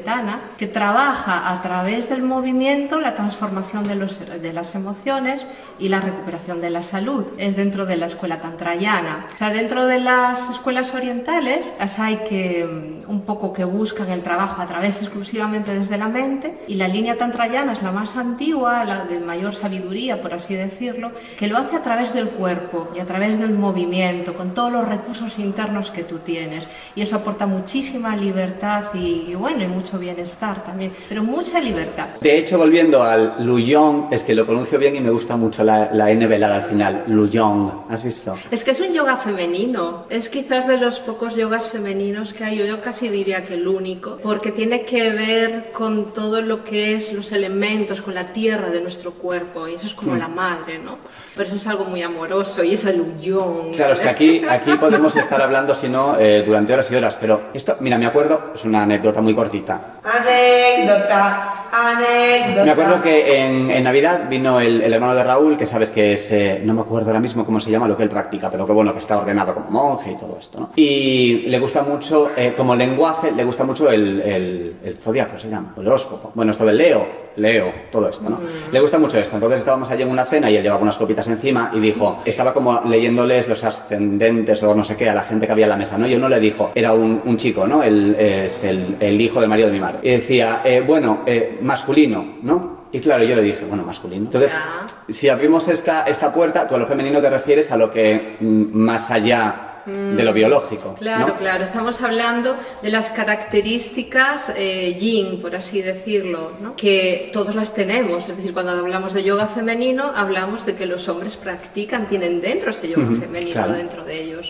que trabaja a través del movimiento la transformación de, los, de las emociones y la recuperación de la salud. Es dentro de la escuela tantrayana. O sea, dentro de las escuelas orientales las hay que mm, un poco que buscan el trabajo a través exclusivamente desde la mente y la línea tantrayana es la más antigua, la de mayor sabiduría, por así decirlo, que lo hace a través del cuerpo y a través del movimiento, con todos los recursos internos que tú tienes. Y eso aporta muchísima libertad y, y bueno, y mucho bienestar también, pero mucha libertad. De hecho, volviendo al Luyón, es que lo pronuncio bien y me gusta mucho la, la N velada al final. Luyón, ¿has visto? Es que es un yoga femenino, es quizás de los pocos yogas femeninos que hay, yo, casi diría que el único, porque tiene que ver con todo lo que es los elementos, con la tierra de nuestro cuerpo, y eso es como la madre, ¿no? Pero eso es algo muy amoroso, y es el uyón. Claro, es que aquí, aquí podemos estar hablando, si no, eh, durante horas y horas, pero esto, mira, me acuerdo, es una anécdota muy cortita. Anécdota, anécdota. Me acuerdo que en, en Navidad vino el, el hermano de Raúl, que sabes que es, eh, no me acuerdo ahora mismo cómo se llama lo que él practica, pero que bueno, que está ordenado como monje y todo esto, ¿no? Y le gusta mucho, eh, como lenguaje, le gusta mucho el, el, el zodiaco, se llama, el horóscopo. Bueno, esto del Leo, Leo, todo esto, ¿no? Le gusta mucho esto. Entonces estábamos allí en una cena y él llevaba unas copitas encima y dijo, estaba como leyéndoles los ascendentes o no sé qué a la gente que había en la mesa, ¿no? Y uno le dijo, era un, un chico, ¿no? Él es el, el hijo del marido de mi madre. Y decía, eh, bueno, eh, masculino, ¿no? Y claro, yo le dije, bueno, masculino. Entonces, Ya. si abrimos esta, esta puerta, tú a lo femenino te refieres a lo que mm, más allá de lo biológico. Claro, ¿no? claro, estamos hablando de las características eh, yin, por así decirlo, ¿no? que todos las tenemos. Es decir, cuando hablamos de yoga femenino, hablamos de que los hombres practican, tienen dentro ese yoga femenino claro. dentro de ellos.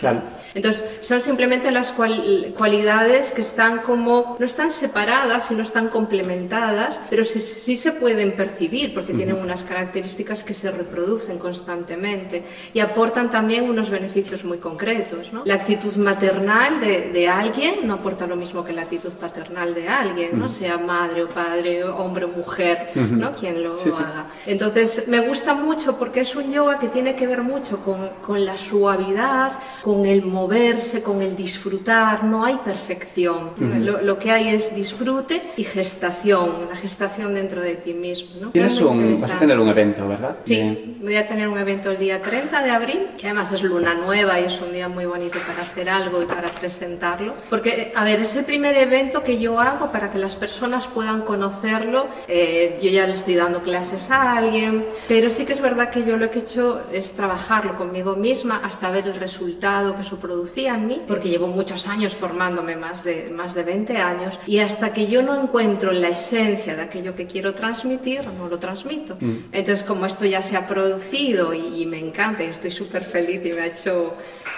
Entonces, son simplemente las cual- cualidades que están como, no están separadas y no están complementadas, pero sí, sí se pueden percibir porque tienen unas características que se reproducen constantemente y aportan también unos beneficios muy concretos. Elementos. ¿no? La actitud maternal de, de alguien no aporta lo mismo que la actitud paternal de alguien, ¿no? sea madre o padre, hombre o mujer, ¿no? quien lo haga. Entonces me gusta mucho porque es un yoga que tiene que ver mucho con, con la suavidad, con el moverse, con el disfrutar. No hay perfección. lo, lo que hay es disfrute y gestación, la gestación dentro de ti mismo. ¿no? Tienes un, vas a tener un evento, ¿verdad? Sí, De- voy a tener un evento el día 30 de abril, que además es luna nueva y es un día muy bonito para hacer algo y para presentarlo. Porque, a ver, es el primer evento que yo hago para que las personas puedan conocerlo. Eh, yo ya le estoy dando clases a alguien, pero sí que es verdad que yo lo que he hecho es trabajarlo conmigo misma hasta ver el resultado que eso producía en mí, porque llevo muchos años formándome, más de, más de 20 años, y hasta que yo no encuentro la esencia de aquello que quiero transmitir, no lo transmito. Entonces, como esto ya se ha producido y, y me encanta y estoy súper feliz y me ha hecho,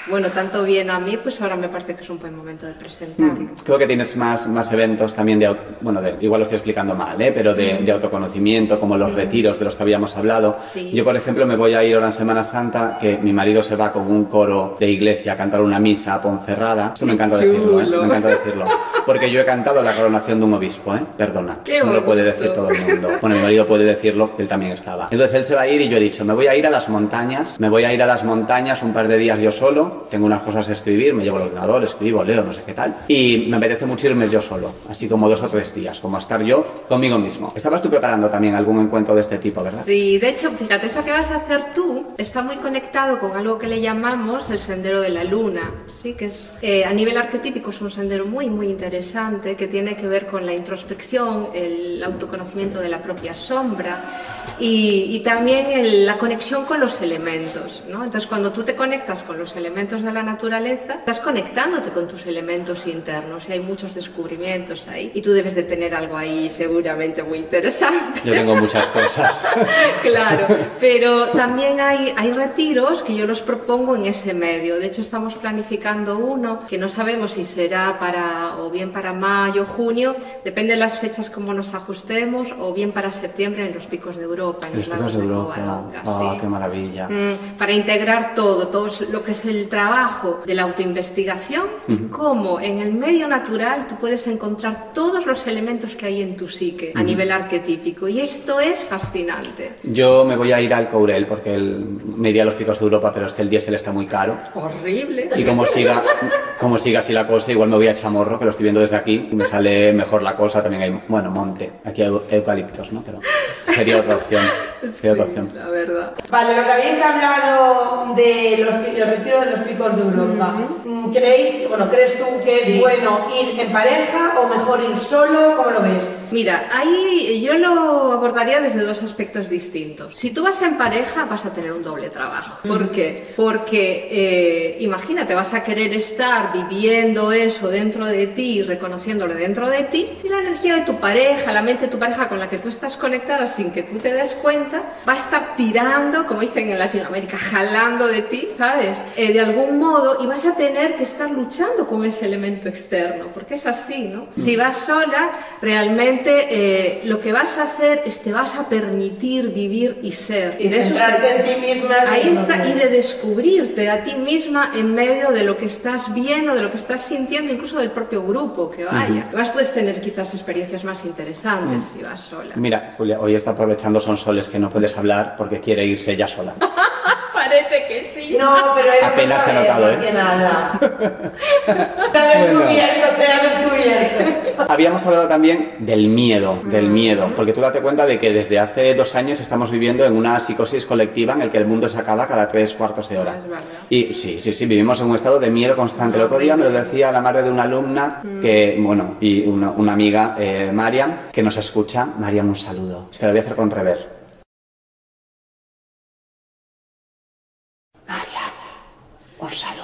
bueno, tanto bien a mí, pues ahora me parece que es un buen momento de presentarlo. Creo que tienes más, más eventos también de, bueno, de, igual lo estoy explicando mal, ¿eh? pero de, de autoconocimiento, como los retiros de los que habíamos hablado. Sí. Yo, por ejemplo, me voy a ir ahora en Semana Santa, que mi marido se va con un coro de iglesia a cantar una misa a Ponferrada. Esto me encanta decirlo, ¿eh? chulo. Me encanta decirlo. Porque yo he cantado la coronación de un obispo, ¿eh? Perdona. Qué Eso no lo puede decir todo el mundo. Bueno, mi marido puede decirlo, él también estaba. Entonces él se va a ir y yo he dicho, me voy a ir a las montañas, me voy a ir a las montañas un par de días yo solo, tengo unas cosas que escribir, me llevo el ordenador, escribo, leo, no sé qué tal. Y me apetece mucho irme yo solo, así como dos o tres días, como estar yo conmigo mismo. Estabas tú preparando también algún encuentro de este tipo, ¿verdad? Sí, de hecho, fíjate, eso que vas a hacer tú está muy conectado con algo que le llamamos el sendero de la luna, sí, que es eh, a nivel arquetípico es un sendero muy, muy interesante que tiene que ver con la introspección, el autoconocimiento de la propia sombra y, y también el- la conexión con los elementos, ¿no? Entonces, cuando tú te conectas con los elementos de la naturaleza, estás conectándote con tus elementos internos y hay muchos descubrimientos ahí y tú debes de tener algo ahí seguramente muy interesante. Yo tengo muchas cosas. Claro, pero también hay, hay retiros que yo los propongo en ese medio. De hecho, estamos planificando uno que no sabemos si será para o bien para mayo, junio, depende de las fechas como nos ajustemos, o bien para septiembre en los picos de Europa, en Los los, picos lagos de Europa. Covadonga, Ah, sí. qué maravilla. Mm, para integrar todo, todo lo que es el trabajo de la autoinvestigación, y cómo en el medio natural tú puedes encontrar todos los elementos que hay en tu psique a nivel arquetípico. Y esto es fascinante. Yo me voy a ir al Courel porque el- me iría a los picos de Europa, pero es que el diésel está muy caro. Horrible. Y como siga, como siga así la cosa, igual me voy a Chamorro, que lo estoy viendo desde aquí, me sale mejor la cosa, también hay, bueno, monte, aquí hay eu- eucaliptos, ¿no? Pero sería otra opción, sería otra opción. la verdad. Vale, lo que habéis hablado de los, del retiro de los picos de Europa, mm, ¿creéis, bueno, crees tú que es Sí. bueno ir en pareja o mejor ir solo? ¿Cómo lo ves? Mira, ahí yo lo abordaría desde dos aspectos distintos. Si tú vas en pareja, vas a tener un doble trabajo. ¿Por qué? Porque eh, imagínate, vas a querer estar viviendo eso dentro de ti, reconociéndolo dentro de ti, y la energía de tu pareja, la mente de tu pareja con la que tú estás conectado sin que tú te des cuenta, va a estar tirando, como dicen en Latinoamérica, jalando de ti, ¿sabes? Eh, de algún modo, y vas a tener que estar luchando con ese elemento externo, porque es así, ¿no? Si vas sola, realmente eh, lo que vas a hacer es te vas a permitir vivir y ser. Y de eso se- en ti misma. Ahí está, y de descubrirte a ti misma en medio de lo que estás viendo, de lo que estás sintiendo, incluso del propio grupo que vaya. Además puedes tener quizás experiencias más interesantes si vas sola. Mira, Julia, hoy está aprovechando Son Soles que no puedes hablar porque quiere irse ella sola. Parece que sí. No, pero él Apenas no se ha notado, ¿eh? que nada. Se ha descubierto, se ha descubierto. Habíamos hablado también del miedo, del miedo, porque tú date cuenta de que desde hace dos años estamos viviendo en una psicosis colectiva en el que el mundo se acaba cada tres cuartos de hora. Y sí, sí, sí, vivimos en un estado de miedo constante. El otro día me lo decía la madre de una alumna que, bueno, y una, una amiga, eh, Mariam, que nos escucha. Mariam, un saludo. Es que lo voy a hacer con rever. Mariam, un saludo.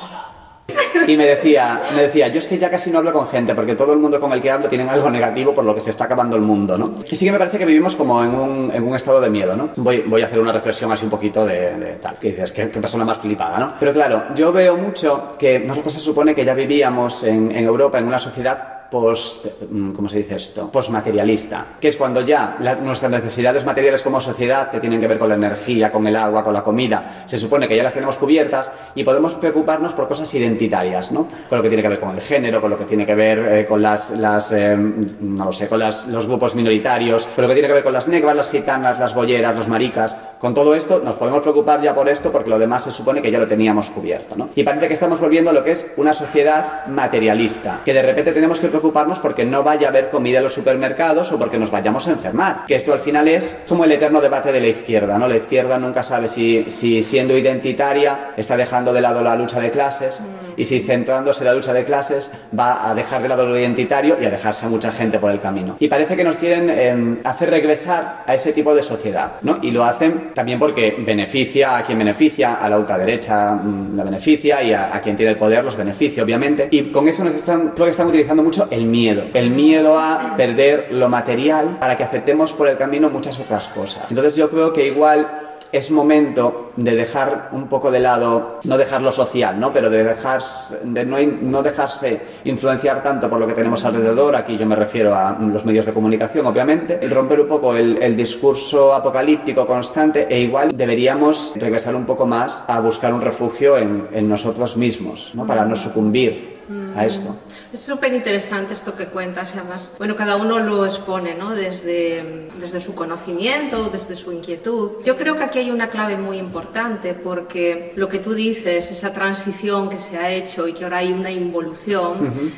Y me decía, me decía, yo es que ya casi no hablo con gente, porque todo el mundo con el que hablo tienen algo negativo por lo que se está acabando el mundo, ¿no? Y sí que me parece que vivimos como en un, en un estado de miedo, ¿no? Voy, voy a hacer una reflexión así un poquito de, tal, que dices, qué, qué persona más flipada, ¿no? Pero claro, yo veo mucho que nosotros se supone que ya vivíamos en, en Europa en una sociedad post, mm, ¿cómo se dice esto? Postmaterialista, que es cuando ya nuestras necesidades materiales como sociedad, que tienen que ver con la energía, con el agua, con la comida, se supone que ya las tenemos cubiertas y podemos preocuparnos por cosas identitarias, ¿no? Con lo que tiene que ver con el género, con lo que tiene que ver eh, con las, las eh, no lo sé, con los grupos minoritarios, con lo que tiene que ver con las negras, las gitanas, las bolleras, los maricas. Con todo esto nos podemos preocupar ya por esto porque lo demás se supone que ya lo teníamos cubierto, ¿no? Y parece que estamos volviendo a lo que es una sociedad materialista, que de repente tenemos que preocuparnos porque no vaya a haber comida en los supermercados o porque nos vayamos a enfermar. Que esto al final es como el eterno debate de la izquierda, ¿no? La izquierda nunca sabe si, si siendo identitaria está dejando de lado la lucha de clases y si centrándose en la lucha de clases va a dejar de lado lo identitario y a dejarse a mucha gente por el camino. Y parece que nos quieren eh, hacer regresar a ese tipo de sociedad, ¿no? Y lo hacen también porque beneficia a quien beneficia, a la ultraderecha mm, la beneficia y a, a quien tiene el poder los beneficia, obviamente. Y con eso nos están, creo que están utilizando mucho el miedo. El miedo a perder lo material para que aceptemos por el camino muchas otras cosas. Entonces yo creo que igual es momento de dejar un poco de lado, no dejar lo social, ¿no? Pero de dejar, de no, no dejarse influenciar tanto por lo que tenemos alrededor. Aquí yo me refiero a los medios de comunicación, obviamente. El romper un poco el, el discurso apocalíptico constante e igual deberíamos regresar un poco más a buscar un refugio en, en nosotros mismos, ¿no? Para no sucumbir a esto. Es súper interesante esto que cuentas, y además, bueno, cada uno lo expone, ¿no? Desde, desde su conocimiento, desde su inquietud. Yo creo que aquí hay una clave muy importante porque lo que tú dices, esa transición que se ha hecho y que ahora hay una involución,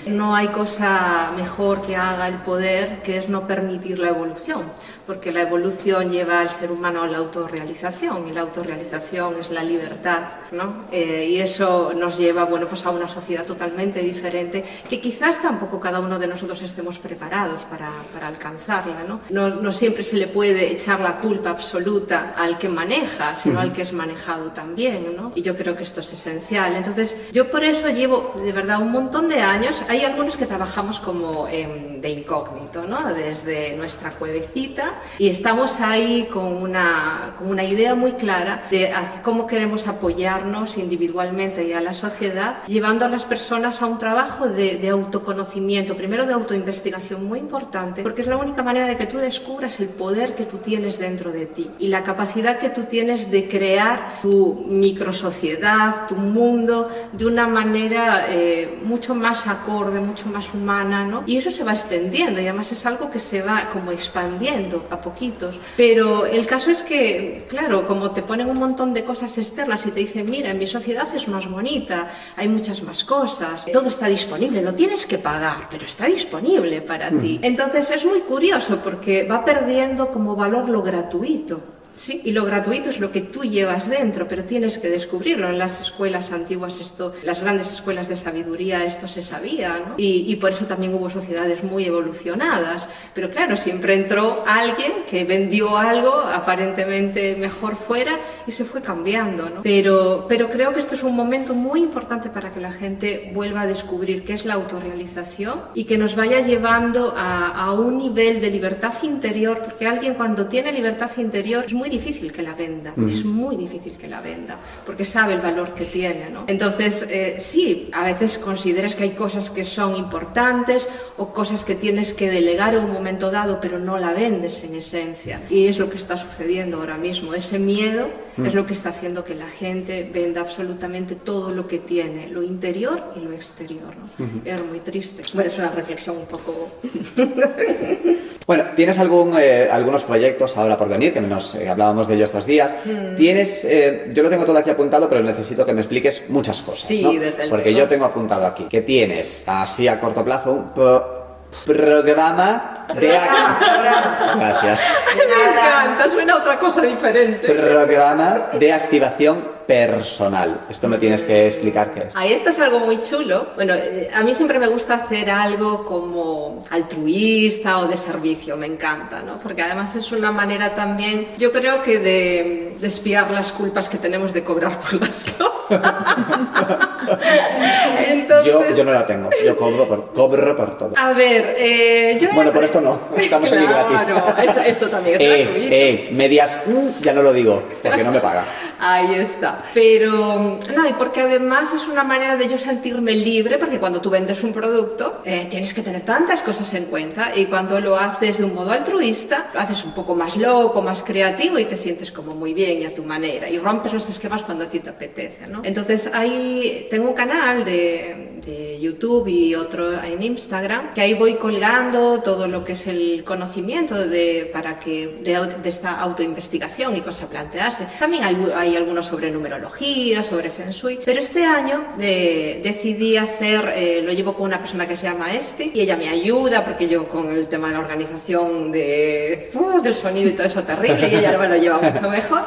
no hay cosa mejor que haga el poder que es no permitir la evolución, porque la evolución lleva al ser humano a la autorrealización y la autorrealización es la libertad, ¿no? Eh, y eso nos lleva, bueno, pues a una sociedad totalmente diferente que quizás tampoco cada uno de nosotros estemos preparados para, para alcanzarla, ¿no? ¿no? No siempre se le puede echar la culpa absoluta al que maneja, sino al que es manejado también, ¿no? Y yo creo que esto es esencial. Entonces, yo por eso llevo de verdad un montón de años, hay algunos que trabajamos como em, de incógnito, ¿no? Desde nuestra cuevecita y estamos ahí con una, con una idea muy clara de cómo queremos apoyarnos individualmente y a la sociedad, llevando a las personas a un trabajo de, de autoconocimiento, primero de autoinvestigación muy importante, porque es la única manera de que tú descubras el poder que tú tienes dentro de ti y la capacidad que tú tienes de crear tu microsociedad, tu mundo, de una manera eh, mucho más acorde, mucho más humana, ¿no? Y eso se va extendiendo y además es algo que se va como expandiendo a poquitos. Pero el caso es que, claro, como te ponen un montón de cosas externas y te dicen, mira, en mi sociedad es más bonita, hay muchas más cosas, todo está disponible, lo tienes que pagar, pero está disponible para ti. Entonces es muy curioso porque va perdiendo como valor lo gratuito. Sí, y lo gratuito es lo que tú llevas dentro, pero tienes que descubrirlo. En las escuelas antiguas, esto, las grandes escuelas de sabiduría, esto se sabía, ¿no? Y, y por eso también hubo sociedades muy evolucionadas. Pero claro, siempre entró alguien que vendió algo aparentemente mejor fuera y se fue cambiando, ¿no? Pero, pero creo que esto es un momento muy importante para que la gente vuelva a descubrir qué es la autorrealización y que nos vaya llevando a, a un nivel de libertad interior, porque alguien cuando tiene libertad interior es muy difícil que la venda, es muy difícil que la venda, porque sabe el valor que tiene, ¿no? Entonces, eh, sí, a veces consideras que hay cosas que son importantes o cosas que tienes que delegar en un momento dado, pero no la vendes en esencia. Y es lo que está sucediendo ahora mismo. Ese miedo es lo que está haciendo que la gente venda absolutamente todo lo que tiene, lo interior y lo exterior, ¿no? Es muy triste. Bueno, es una reflexión un poco... Bueno, ¿tienes algún, eh, algunos proyectos ahora por venir? Que nos eh, hablábamos de ellos estos días. Hmm. Tienes, eh, yo lo tengo todo aquí apuntado, pero necesito que me expliques muchas cosas. Sí, ¿no? desde Porque luego. yo tengo apuntado aquí que tienes, así a corto plazo, un programa de ac- Gracias. Me encanta, suena otra cosa diferente. Programa de activación personal. Esto me tienes que explicar qué es. Ahí esto es algo muy chulo. Bueno, eh, a mí siempre me gusta hacer algo como altruista o de servicio, me encanta, ¿no? Porque además es una manera también, yo creo que de, de espiar las culpas que tenemos de cobrar por las cosas. Entonces, Yo, yo no la tengo. Yo cobro por, cobro por todo. a ver, eh, yo... Bueno, por esto no. Estamos aquí gratis. Claro, esto, esto también es Eh, gratuito. eh, medias, mm, ya no lo digo, porque no me paga. Ahí está. Pero, no, y porque además es una manera de yo sentirme libre, porque cuando tú vendes un producto, eh, tienes que tener tantas cosas en cuenta, y cuando lo haces de un modo altruista, lo haces un poco más loco, más creativo, y te sientes como muy bien y a tu manera, y rompes los esquemas cuando a ti te apetece, ¿no? Entonces, ahí tengo un canal de, de YouTube y otro en Instagram, que ahí voy colgando todo lo que es el conocimiento de, para que, de, de esta autoinvestigación y cosas a plantearse. También hay, hay algunos sobre numerología, sobre Feng Shui, pero este año de, decidí hacer, eh, lo llevo con una persona que se llama Esti y ella me ayuda porque yo con el tema de la organización de, uf, del sonido y todo eso terrible y ella me lo lleva mucho mejor.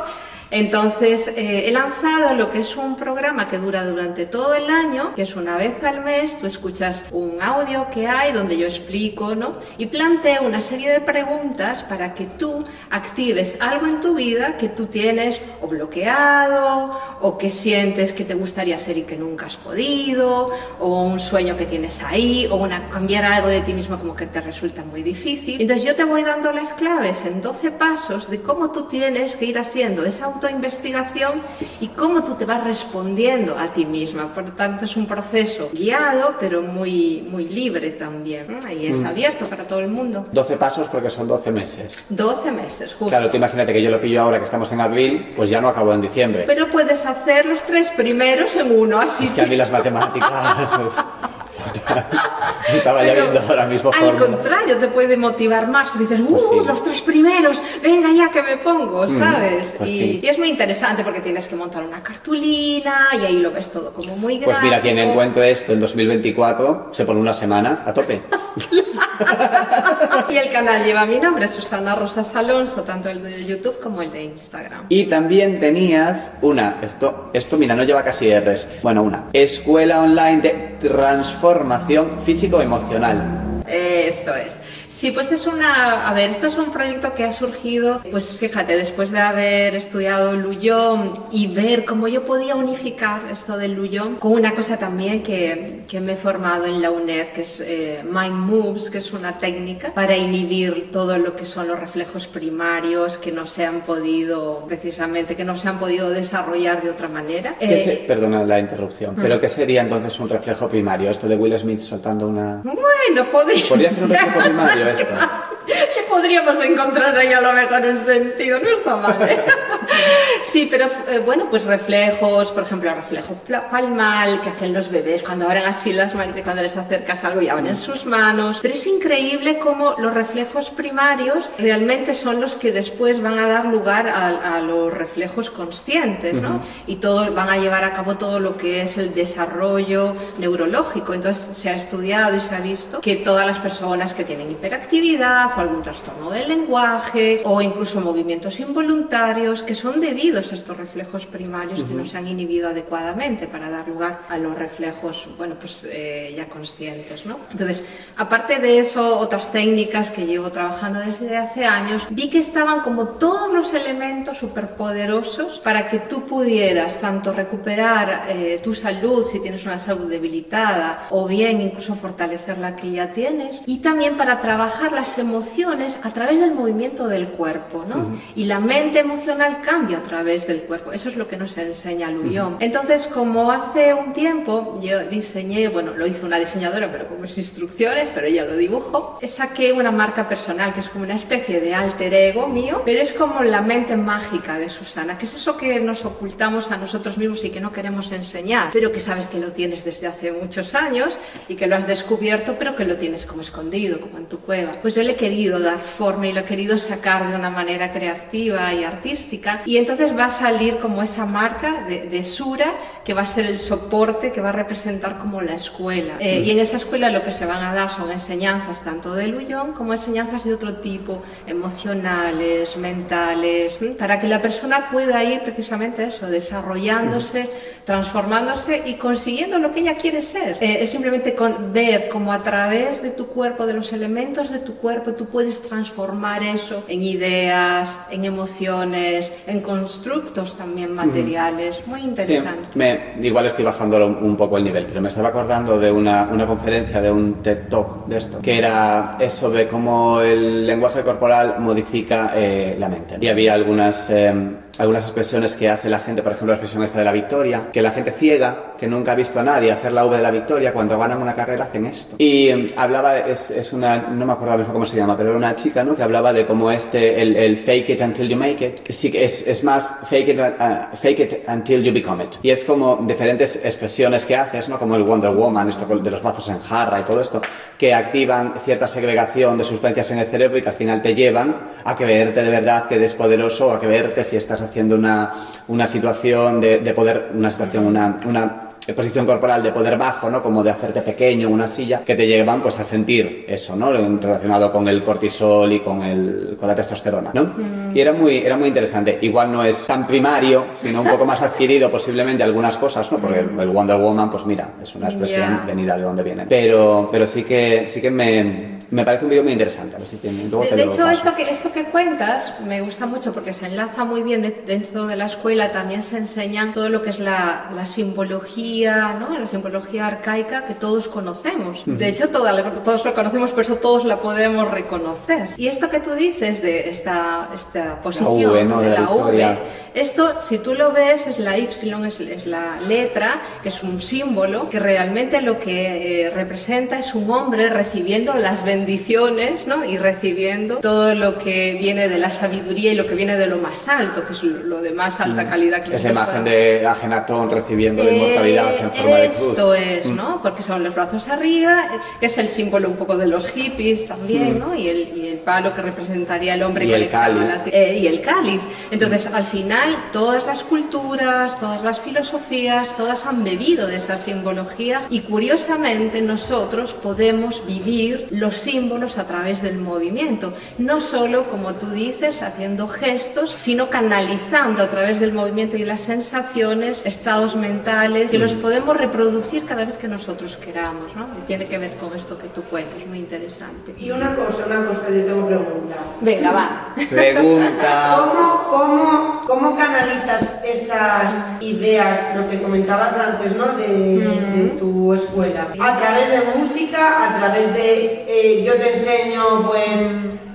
Entonces, eh, he lanzado lo que es un programa que dura durante todo el año, que es una vez al mes, tú escuchas un audio que hay donde yo explico, ¿no? Y planteo una serie de preguntas para que tú actives algo en tu vida que tú tienes o bloqueado, o que sientes que te gustaría hacer y que nunca has podido, o un sueño que tienes ahí, o una, cambiar algo de ti mismo como que te resulta muy difícil. Entonces, yo te voy dando las claves en 12 pasos de cómo tú tienes que ir haciendo esa autoinvestigación y cómo tú te vas respondiendo a ti misma. Por lo tanto, es un proceso guiado, pero muy, muy libre también. Y es abierto para todo el mundo. 12 pasos porque son 12 meses. 12 meses, justo. Claro, tú imagínate que yo lo pillo ahora que estamos en abril, pues ya no acabo en diciembre. Pero puedes hacer los tres primeros en uno, así Es que a mí las matemáticas... Estaba ya Pero viendo ahora mismo Al contrario, te puede motivar más, porque dices, ¡uh, Pues sí. los tres primeros! Venga ya que me pongo, ¿sabes? pues y, sí. y es muy interesante porque tienes que montar una cartulina y ahí lo ves todo como muy gráfico. Pues mira, quien encuentre esto en 2024 se pone una semana a tope. Y el canal lleva mi nombre, Susana Rosas Alonso, tanto el de YouTube como el de Instagram. Y también tenías una, esto, esto mira, no lleva casi R's, bueno, una, escuela online de transformación físico-emocional. Eso es. Sí, pues es una... A ver, esto es un proyecto que ha surgido, pues fíjate, después de haber estudiado Luyón y ver cómo yo podía unificar esto del Luyón con una cosa también que, que me he formado en la UNED, que es eh, Mind Moves, que es una técnica para inhibir todo lo que son los reflejos primarios que no se han podido, precisamente, que no se han podido desarrollar de otra manera. ¿Qué Eh, se- perdona la interrupción, pero ¿qué sería entonces un reflejo primario? Esto de Will Smith soltando una... bueno, podría, ¿Podría ser un reflejo primario Le podríamos encontrar ahí a lo mejor un sentido, no está mal. ¿eh? Sí, pero eh, bueno, pues reflejos, por ejemplo, el reflejo palmal que hacen los bebés cuando abren así las manos, cuando les acercas algo y abren sus manos. Pero es increíble cómo los reflejos primarios realmente son los que después van a dar lugar a, a los reflejos conscientes, ¿no? Y todo, van a llevar a cabo todo lo que es el desarrollo neurológico. Entonces se ha estudiado y se ha visto que todas las personas que tienen hiperactividad o algún trastorno del lenguaje o incluso movimientos involuntarios que son debidos a estos reflejos primarios que no se han inhibido adecuadamente para dar lugar a los reflejos, bueno, pues eh, ya conscientes, ¿no? Entonces, aparte de eso, otras técnicas que llevo trabajando desde hace años, vi que estaban como todos los elementos superpoderosos para que tú pudieras tanto recuperar eh, tu salud si tienes una salud debilitada o bien incluso fortalecer la que ya tienes y también para trabajar las emociones a través del movimiento del cuerpo, ¿no? Y la mente emocional cambia a través del cuerpo. Eso es lo que nos enseña Luyón. Entonces, como hace un tiempo yo diseñé, bueno, lo hizo una diseñadora, pero con mis instrucciones, pero ella lo dibujó, saqué una marca personal que es como una especie de alter ego mío, pero es como la mente mágica de Susana, que es eso que nos ocultamos a nosotros mismos y que no queremos enseñar, pero que sabes que lo tienes desde hace muchos años y que lo has descubierto, pero que lo tienes como escondido, como en tu cueva. Pues yo le he querido dar forma y lo he querido sacar de una manera creativa y artística y entonces va a salir como esa marca de, de Sura que va a ser el soporte que va a representar como la escuela. Eh, y en esa escuela lo que se van a dar son enseñanzas tanto de Luyón como enseñanzas de otro tipo, emocionales, mentales, para que la persona pueda ir precisamente eso, desarrollándose, transformándose y consiguiendo lo que ella quiere ser. Eh, es simplemente con ver cómo a través de tu cuerpo, de los elementos de tu cuerpo, tú puedes transformar eso en ideas, en emociones, en constructos también materiales. Muy Sí, interesante. me, igual estoy bajando un, un poco el nivel, pero me estaba acordando de una, una conferencia, de un TED Talk de esto, que era eso de cómo el lenguaje corporal modifica eh, la mente. Y había algunas, eh, algunas expresiones que hace la gente, por ejemplo, la expresión esta de la victoria, que la gente ciega, que nunca ha visto a nadie hacer la V de la victoria, cuando ganan una carrera hacen esto. Y eh, hablaba, es, es una, no me acuerdo mismo cómo se llama, pero era una chica, ¿no? Que hablaba de cómo este, el, el fake it until you make it, sí es, es más fake it, uh, fake it until you become it. Y es como diferentes expresiones que haces, ¿no? Como el Wonder Woman, esto de los brazos en jarra y todo esto, que activan cierta segregación de sustancias en el cerebro y que al final te llevan a que verte de verdad que eres poderoso a que verte si estás haciendo una, una situación de, de poder, una situación, una, una posición corporal de poder bajo, ¿no? Como de hacerte pequeño en una silla, que te llevan pues a sentir eso, ¿no? Relacionado con el cortisol y con, el, con la testosterona, ¿no? Y era muy, era muy interesante. Igual no es tan primario, sino un poco más adquirido posiblemente algunas cosas, ¿no? Porque el Wonder Woman, pues mira, es una expresión Ya. venida de donde viene. Pero, pero sí que, sí que me, me parece un vídeo muy interesante. A ver si tiene, luego De, te de hecho, paso. esto que, esto que cuentas me gusta mucho porque se enlaza muy bien de- dentro de la escuela. También se enseñan todo lo que es la, la simbología, ¿no? la simbología arcaica que todos conocemos. De hecho, toda la- todos lo conocemos, por eso todos la podemos reconocer. Y esto que tú dices de esta, esta posición V, ¿no? de de la la V, esto, si tú lo ves, es la Y, es, es la letra, que es un símbolo, que realmente lo que eh, representa es un hombre recibiendo las bendiciones, ¿no? Y recibiendo todo lo que viene de la sabiduría y lo que viene de lo más alto, que es lo de más alta calidad que Mm. Esa nosotros imagen podemos- de Agenatón recibiendo la inmortalidad en forma de cruz. esto es, Mm. ¿no? Porque son los brazos arriba, que es el símbolo un poco de los hippies también, Mm. ¿no? Y el, y el palo que representaría el hombre Y el a cáliz. la eh, y el cáliz. Entonces, al final, todas las culturas, todas las filosofías, todas han bebido de esa simbología y curiosamente nosotros podemos vivir los símbolos a través del movimiento, no solo, como tú dices, haciendo gestos, sino canalizando a través del movimiento y las sensaciones, estados mentales, que los podemos reproducir cada vez que nosotros queramos, ¿no? Y tiene que ver con esto que tú cuentas, muy interesante. Y una cosa, una cosa, yo tengo pregunta. Venga, va. Pregunta. ¿Cómo, cómo, ¿Cómo canalizas esas ideas, lo que comentabas antes, ¿no? De, de tu escuela. A través de música, a través de eh, yo te enseño, pues,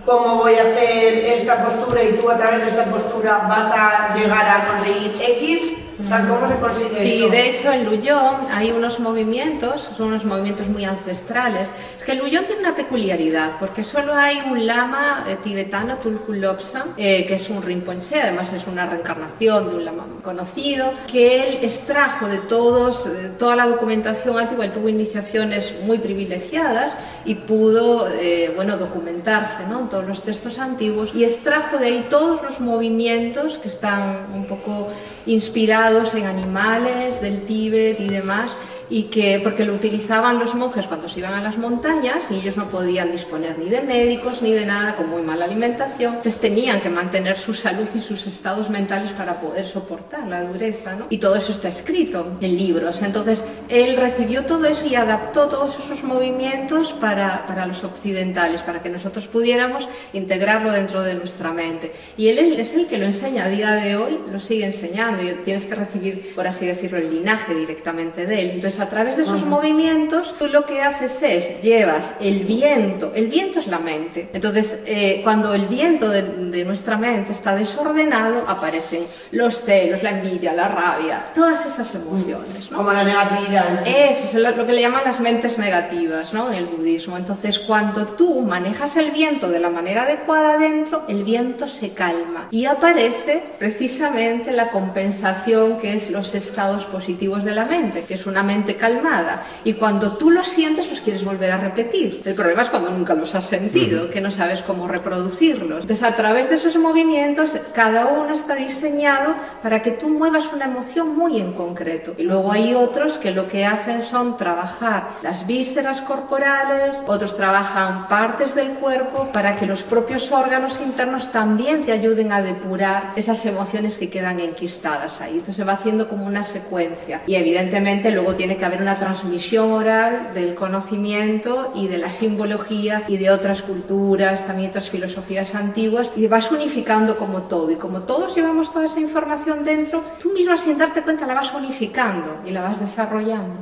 cómo voy a hacer esta postura y tú a través de esta postura vas a llegar a conseguir X. O sea, ¿cómo se consigue Sí, eso? de hecho en Luyón hay unos movimientos, son unos movimientos muy ancestrales. Es que Luyón tiene una peculiaridad, porque solo hay un lama eh, tibetano, Tulku Lobsang, eh, que es un Rinpoche, además es una reencarnación de un lama conocido, que él extrajo de todos, de toda la documentación antigua, él tuvo iniciaciones muy privilegiadas y pudo, eh, bueno, documentarse, ¿no? En todos los textos antiguos y extrajo de ahí todos los movimientos que están un poco inspirados en animales del Tíbet y demás y que porque lo utilizaban los monjes cuando se iban a las montañas y ellos no podían disponer ni de médicos ni de nada con muy mala alimentación. Entonces tenían que mantener su salud y sus estados mentales para poder soportar la dureza ¿no? y todo eso está escrito en libros. Entonces él recibió todo eso y adaptó todos esos movimientos para, para los occidentales para que nosotros pudiéramos integrarlo dentro de nuestra mente. Y él es el que lo enseña. A día de hoy lo sigue enseñando y tienes que recibir por así decirlo el linaje directamente de él. Entonces a través de esos movimientos, tú lo que haces es llevas el viento, el viento es la mente. Entonces, eh, cuando el viento de, de, nuestra mente está desordenado, aparecen los celos, la envidia, la rabia, todas esas emociones. ¿no? Como la negatividad sí. Eso es lo, lo, que le llaman las mentes negativas ¿no? en el budismo. Entonces, cuando tú manejas el viento de la manera adecuada dentro, el viento se calma y aparece precisamente la compensación que es los estados positivos de la mente, que es una mente calmada y cuando tú los sientes los quieres volver a repetir. El problema es cuando nunca los has sentido, uh -huh. que no sabes cómo reproducirlos. Entonces a través de esos movimientos cada uno está diseñado para que tú muevas una emoción muy en concreto. Y luego hay otros que lo que hacen son trabajar las vísceras corporales, otros trabajan partes del cuerpo para que los propios órganos internos también te ayuden a depurar esas emociones que quedan enquistadas ahí. Entonces se va haciendo como una secuencia y evidentemente luego tiene que haber una transmisión oral del conocimiento y de la simbología y de otras culturas, también otras filosofías antiguas, y vas unificando como todo. Y como todos llevamos toda esa información dentro, tú misma sin darte cuenta la vas unificando y la vas desarrollando.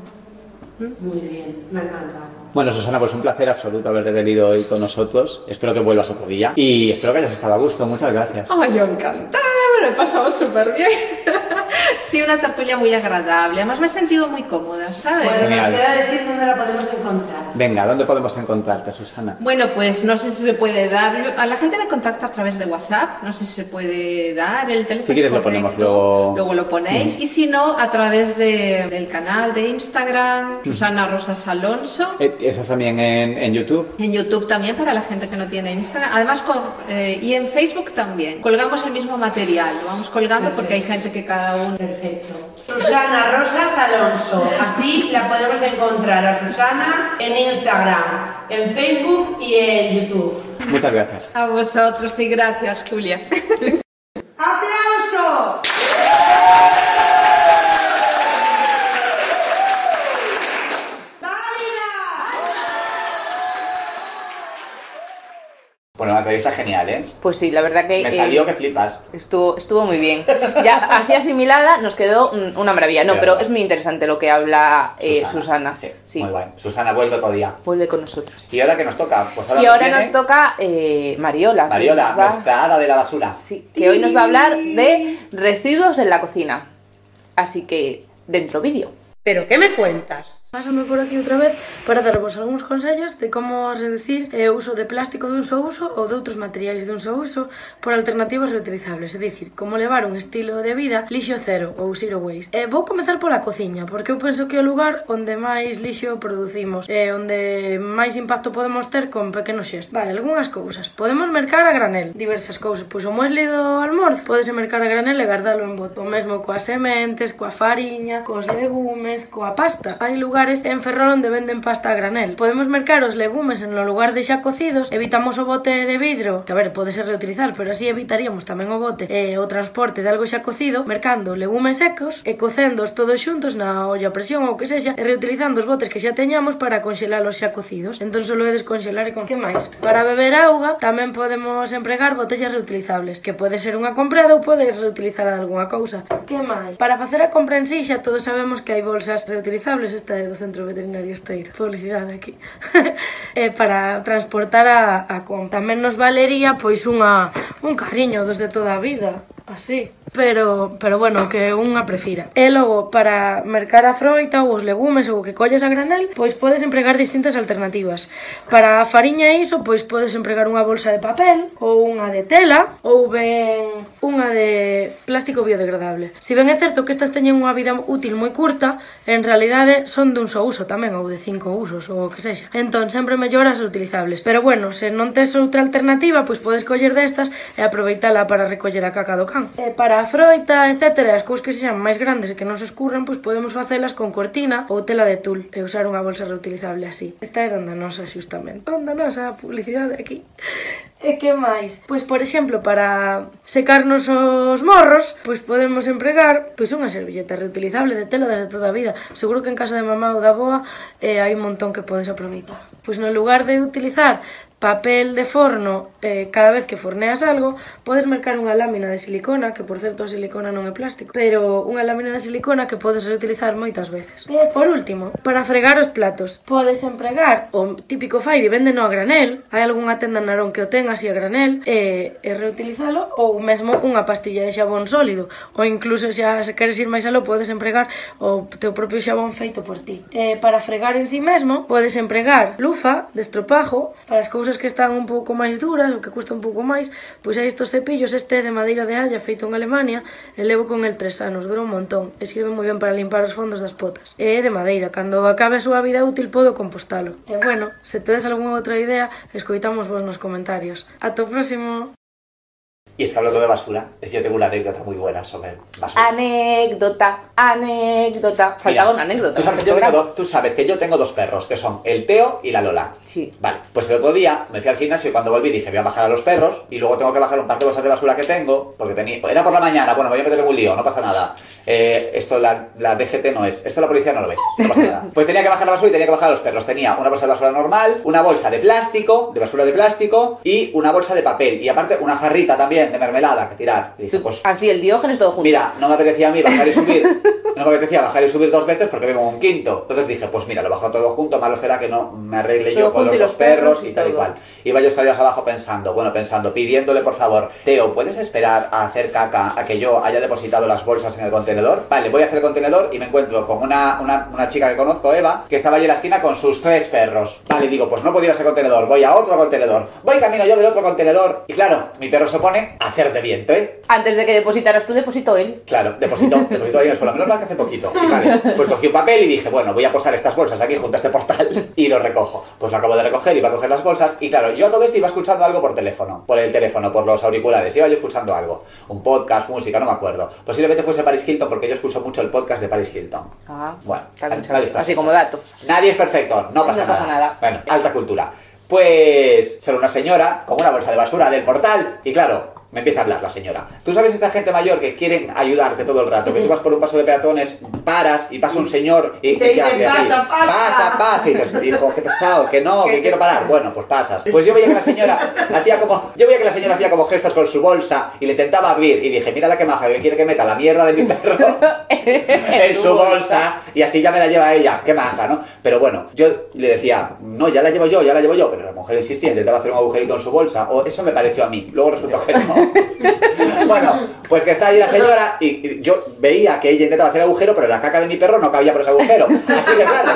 Muy bien, me encanta. Bueno, Susana, pues un placer absoluto haberte tenido hoy con nosotros. Espero que vuelvas otro día y espero que hayas estado a gusto. Muchas gracias. ¡Ay, yo encantada! Bueno, lo he pasado súper bien. sí, una tertulia muy agradable. Además me he sentido muy cómoda, ¿sabes? Bueno, nos Genial. queda decir dónde la podemos encontrar. Venga, ¿dónde podemos encontrarte, Susana? Bueno, pues no sé si se puede dar. A la gente me contacta a través de WhatsApp. No sé si se puede dar el teléfono. Si quieres es lo ponemos luego. Luego lo ponéis. Y si no, a través de- del canal de Instagram, Susana Rosas Alonso. Eh, Eso es también en, en YouTube. En YouTube también para la gente que no tiene Instagram. Además, con- eh, y en Facebook también. Colgamos el mismo material. Lo vamos colgando porque hay gente que cada uno. Perfecto. Susana Rosas Alonso. Así la podemos encontrar a Susana en Instagram, en Facebook y en YouTube. Muchas gracias. A vosotros y gracias, Julia. entrevista genial, ¿eh? Pues sí, la verdad que Me eh, salió que flipas. estuvo, estuvo muy bien. Ya así asimilada nos quedó una maravilla. No, pero es muy interesante lo que habla eh, Susana. Sí, Sí. muy guay. Susana vuelve otro día. Vuelve con nosotros. ¿Y ahora qué nos toca? Pues ahora Y nos ahora viene nos toca eh, Mariola. Mariola, va- nuestra hada de la basura. Sí, que hoy nos va a hablar de residuos en la cocina. Así que, dentro vídeo. ¿Pero qué me cuentas? Pásame por aquí outra vez para darvos algúns consellos de como reducir eh, o uso de plástico dun só uso ou de outros materiais dun só uso por alternativas reutilizables, é dicir, como levar un estilo de vida lixo cero ou zero waste. Eh, vou comezar pola cociña, porque eu penso que é o lugar onde máis lixo producimos e onde máis impacto podemos ter con pequenos xestos. Vale, algunhas cousas. Podemos mercar a granel diversas cousas, pois o muesli do almorzo podese mercar a granel e gardalo en bote. O mesmo coas sementes, coa fariña, cos legumes, coa pasta. Hai lugares bares en Ferrol onde venden pasta a granel. Podemos mercar os legumes en no lugar de xa cocidos, evitamos o bote de vidro, que a ver, pode ser reutilizar, pero así evitaríamos tamén o bote e o transporte de algo xa cocido, mercando legumes secos e cocéndoos todos xuntos na olla a presión ou que sexa, e reutilizando os botes que xa teñamos para conxelalos xa cocidos. Entón solo é desconxelar e con que máis. Para beber auga tamén podemos empregar botellas reutilizables, que pode ser unha comprada ou pode reutilizar algunha cousa. Que máis? Para facer a compra en sí xa todos sabemos que hai bolsas reutilizables, esta é do Centro Veterinario Esteiro. Publicidade aquí. eh, para transportar a, a con. Tamén nos valería pois unha, un carriño dos de toda a vida. Ah, así. Pero, pero bueno, que unha prefira. E logo, para mercar a froita ou os legumes ou o que colles a granel, pois podes empregar distintas alternativas. Para a fariña e iso, pois podes empregar unha bolsa de papel ou unha de tela ou ben unha de plástico biodegradable. Si ben é certo que estas teñen unha vida útil moi curta, en realidade son dun só uso tamén ou de cinco usos ou o que sexa. Entón, sempre mellor as utilizables. Pero bueno, se non tes outra alternativa, pois podes coller destas e aproveitala para recoller a caca do can. E para a froita, etc., as cousas que sexan máis grandes e que non se escurran, pois podemos facelas con cortina ou tela de tul e usar unha bolsa reutilizable así. Esta é donde nosa, xustamente. Onda nosa, publicidade aquí. E que máis? Pois, por exemplo, para secarnos os morros, pois podemos empregar pois unha servilleta reutilizable de tela desde toda a vida. Seguro que en casa de mamá ou da boa eh, hai un montón que podes aproveitar. Pois no lugar de utilizar papel de forno, eh, cada vez que forneas algo, podes mercar unha lámina de silicona, que por certo a silicona non é plástico, pero unha lámina de silicona que podes reutilizar moitas veces. E por último, para fregar os platos, podes empregar o típico Fairy, e vendeno a granel, hai algunha tenda narón que o ten así a granel, e, e reutilizalo, ou mesmo unha pastilla de xabón sólido, ou incluso xa se queres ir máis alo, podes empregar o teu propio xabón feito por ti. E para fregar en si sí mesmo, podes empregar lufa de estropajo para as cousas cousas que están un pouco máis duras ou que custa un pouco máis, pois hai estos cepillos, este é de madeira de haya feito en Alemania, e levo con el tres anos, dura un montón, e sirve moi ben para limpar os fondos das potas. E é de madeira, cando acabe a súa vida útil podo compostalo. E bueno, se tedes algunha outra idea, escoitamos vos nos comentarios. Ata o próximo! Y es que hablando de basura, es yo tengo una anécdota muy buena sobre basura. Anécdota, anécdota. Faltaba Mira, una anécdota. Tú sabes, que yo tengo dos- tú sabes que yo tengo dos perros, que son el Teo y la Lola. Sí. Vale, pues el otro día me fui al gimnasio y cuando volví dije voy a bajar a los perros y luego tengo que bajar un par de bolsas de basura que tengo, porque tenía, era por la mañana, bueno, me voy a meter en un lío, no pasa nada. Eh, esto la, la DGT no es, esto la policía no lo ve, no pasa nada. Pues tenía que bajar la basura y tenía que bajar a los perros. Tenía una bolsa de basura normal, una bolsa de plástico, de basura de plástico y una bolsa de papel y aparte una jarrita también de mermelada, que tirar. Y dije, pues Así, el diógenes todo junto. Mira, no me apetecía a mí bajar y subir. No me apetecía bajar y subir dos veces porque en un quinto. Entonces dije, pues mira, lo bajo todo junto, malo será que no me arregle Todo yo con los los perros y y tal y cual. Iba yo escaleras abajo pensando, bueno, pensando, pidiéndole por favor, Teo, ¿puedes esperar a hacer caca a que yo haya depositado las bolsas en el contenedor? Vale, voy a hacer el contenedor y me encuentro con una, una, una chica que conozco, Eva, que estaba allí en la esquina con sus tres perros. Vale, digo, pues no puedo ir a ese contenedor, voy a otro contenedor. Voy camino yo del otro contenedor. Y claro, mi perro se pone a hacer de vientre. Antes de que depositaras tú, depositó él. Claro, depositó, depositó ahí en el suelo. Menos mal que hace poquito. Y vale, pues cogí un papel y dije, bueno, voy a posar estas bolsas aquí junto a este portal y lo recojo. Pues lo acabo de recoger, iba a coger las bolsas y claro, yo todo esto iba escuchando algo por teléfono, por el teléfono, por los auriculares, iba yo escuchando algo. Un podcast, música, no me acuerdo. Posiblemente fuese Paris Hilton porque yo escucho mucho el podcast de Paris Hilton. Ah, Bueno. Así como dato. Nadie es perfecto, no pasa, No pasa nada. Bueno, alta cultura. Pues solo una señora con una bolsa de basura del portal y claro, me empieza a hablar la señora. Tú sabes esta gente mayor que quieren ayudarte todo el rato, que tú vas por un paso de peatones, paras y pasa un señor y Te ¿qué hace dicen, así? "Pasa, pasa". pasa, pasa", y dices, hijo, qué pesado, que no, que quiero parar. Bueno, pues pasas. Pues yo veía que la señora hacía como, yo veía que la señora hacía como gestos con su bolsa y le intentaba abrir y dije, mira la que maja, que quiere que meta la mierda de mi perro en su bolsa y así ya me la lleva ella, qué maja, ¿no? Pero bueno, yo le decía, no, ya la llevo yo, ya la llevo yo, pero la mujer insistía, intentaba hacer un agujerito en su bolsa, o eso me pareció a mí, luego resultó que no. bueno, pues que está ahí la señora y, y yo veía que ella intentaba hacer agujero, pero la caca de mi perro no cabía por ese agujero. Así que claro,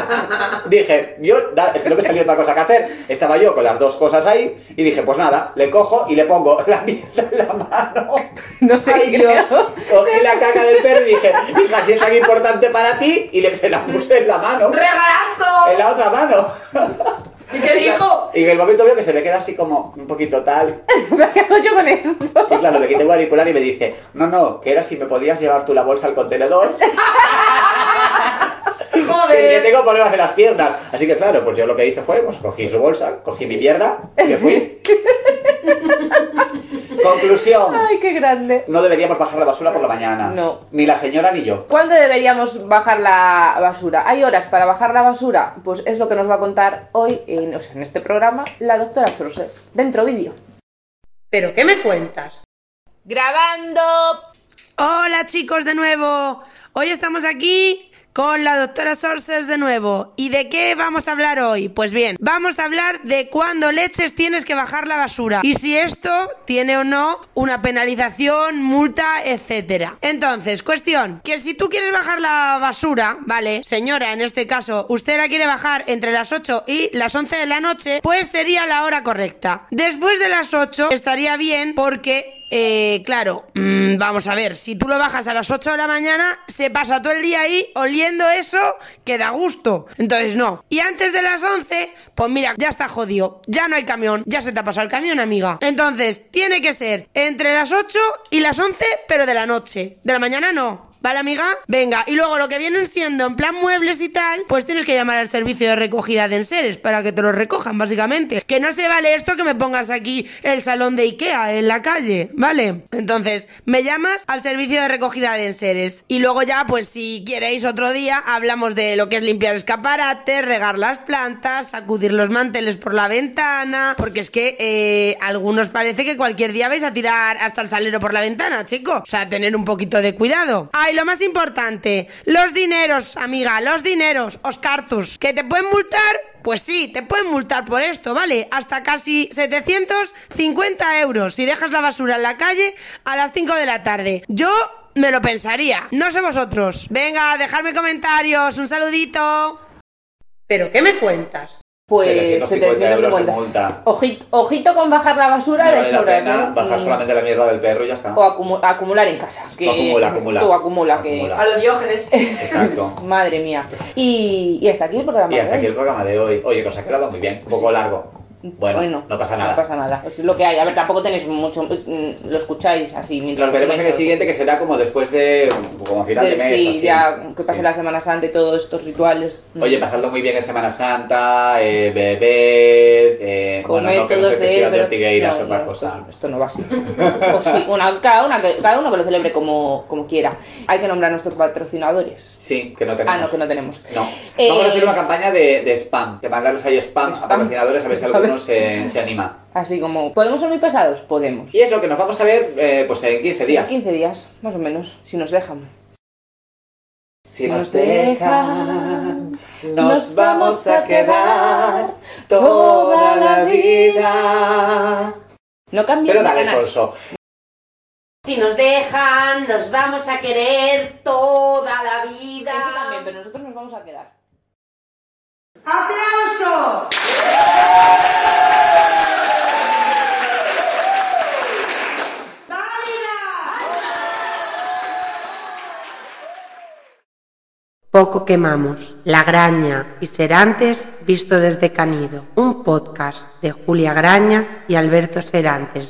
dije, yo, es que no me salía otra cosa que hacer, estaba yo con las dos cosas ahí y dije, pues nada, le cojo y le pongo la mierda en la mano. No te Ay, creo. Cogí la caca del perro y dije, hija, si es tan importante para ti, y le se la puse en la mano, ¡Regalazo! en la otra mano. ¿Y qué dijo? Y en el momento veo que se me queda así como un poquito tal. ¿Qué hago yo con esto? Y claro, me quité el auricular y me dice, no, no, que era si me podías llevar tú la bolsa al contenedor. Joder. tengo problemas en las piernas. Así que claro, pues yo lo que hice fue, pues cogí su bolsa, cogí mi mierda y me fui. Conclusión. Ay, qué grande. No deberíamos bajar la basura por la mañana. No. Ni la señora ni yo. ¿Cuándo deberíamos bajar la basura? ¿Hay horas para bajar la basura? Pues es lo que nos va a contar hoy, en, o sea, en este programa, la doctora Sorses. Dentro vídeo. ¿Pero qué me cuentas? ¡Grabando! Hola chicos de nuevo. Hoy estamos aquí con la doctora Sources de nuevo. ¿Y de qué vamos a hablar hoy? Pues bien, vamos a hablar de cuándo leches tienes que bajar la basura y si esto tiene o no una penalización, multa, etcétera. Entonces, cuestión, que si tú quieres bajar la basura, ¿vale? Señora, en este caso, usted la quiere bajar entre las 8 y las 11 de la noche, pues sería la hora correcta. Después de las 8 estaría bien porque eh, claro, mm, vamos a ver, si tú lo bajas a las 8 de la mañana, se pasa todo el día ahí oliendo eso que da gusto. Entonces no. Y antes de las 11, pues mira, ya está jodido. Ya no hay camión. Ya se te ha pasado el camión, amiga. Entonces, tiene que ser entre las 8 y las 11, pero de la noche. De la mañana no. ¿Vale, amiga? Venga, y luego lo que vienen siendo en plan muebles y tal, pues tienes que llamar al servicio de recogida de enseres para que te los recojan, básicamente. Que no se vale esto que me pongas aquí el salón de Ikea en la calle, ¿vale? Entonces, me llamas al servicio de recogida de enseres. Y luego ya, pues si queréis otro día, hablamos de lo que es limpiar escaparates, regar las plantas, sacudir los manteles por la ventana, porque es que eh, algunos parece que cualquier día vais a tirar hasta el salero por la ventana, chicos. O sea, tener un poquito de cuidado. Y lo más importante, los dineros, amiga, los dineros, Oscartus, que te pueden multar pues sí, te pueden multar por esto, ¿vale? Hasta casi 750 euros si dejas la basura en la calle a las 5 de la tarde. Yo me lo pensaría, no sé vosotros. Venga, dejadme comentarios, un saludito. ¿Pero qué me cuentas? Pues 750 euros de 750. multa. Ojito, ojito con bajar la basura No de vale la sobras, pena ¿eh? bajar Mm. solamente la mierda del perro y ya está. O acumu- acumular en casa. Que Acumula, acumula. Tú acumula, que... Acumula. lo diógenes. Exacto. Madre mía. Y, y hasta aquí el programa. Y hasta de aquí hoy. el programa de hoy. Oye, que os ha quedado muy bien, un poco largo. Bueno, no pasa nada. No pasa nada. Es lo que hay. A ver, tampoco tenéis mucho. pues, mm, Lo escucháis así. mientras Nos veremos en el siguiente que será como después de como final de de- mes. sí, así. ya que pase Sí. la Semana Santa y todos estos rituales. mm. Oye, pasadlo muy bien en Semana Santa, eh, bebed, eh, bueno, no que no todos de él, de Ortigueiras, no, otra cosa. Esto, esto no va así. O sí, una, cada, una cada uno que lo celebre como, como quiera. Hay que nombrar a nuestros patrocinadores. Sí, que no tenemos. Ah, no, que no tenemos. No. Eh, Vamos a hacer una campaña de, de spam, de mandarles ahí spam, a spam. patrocinadores a ver si alguno uno se, se anima. Así como, ¿podemos ser muy pesados? Podemos. Y eso, que nos vamos a ver eh, pues en 15 días. 15 días, más o menos, si nos dejan. Si nos dejan, nos vamos a quedar toda la vida. No cambies Pero de dale, ganas. Solso. Si nos dejan, nos vamos a querer toda la vida. Eso también, pero nosotros nos vamos a quedar. ¡Aplauso! Poco quemamos, La Graña y Serantes visto desde Canido, un podcast de Julia Graña y Alberto Serantes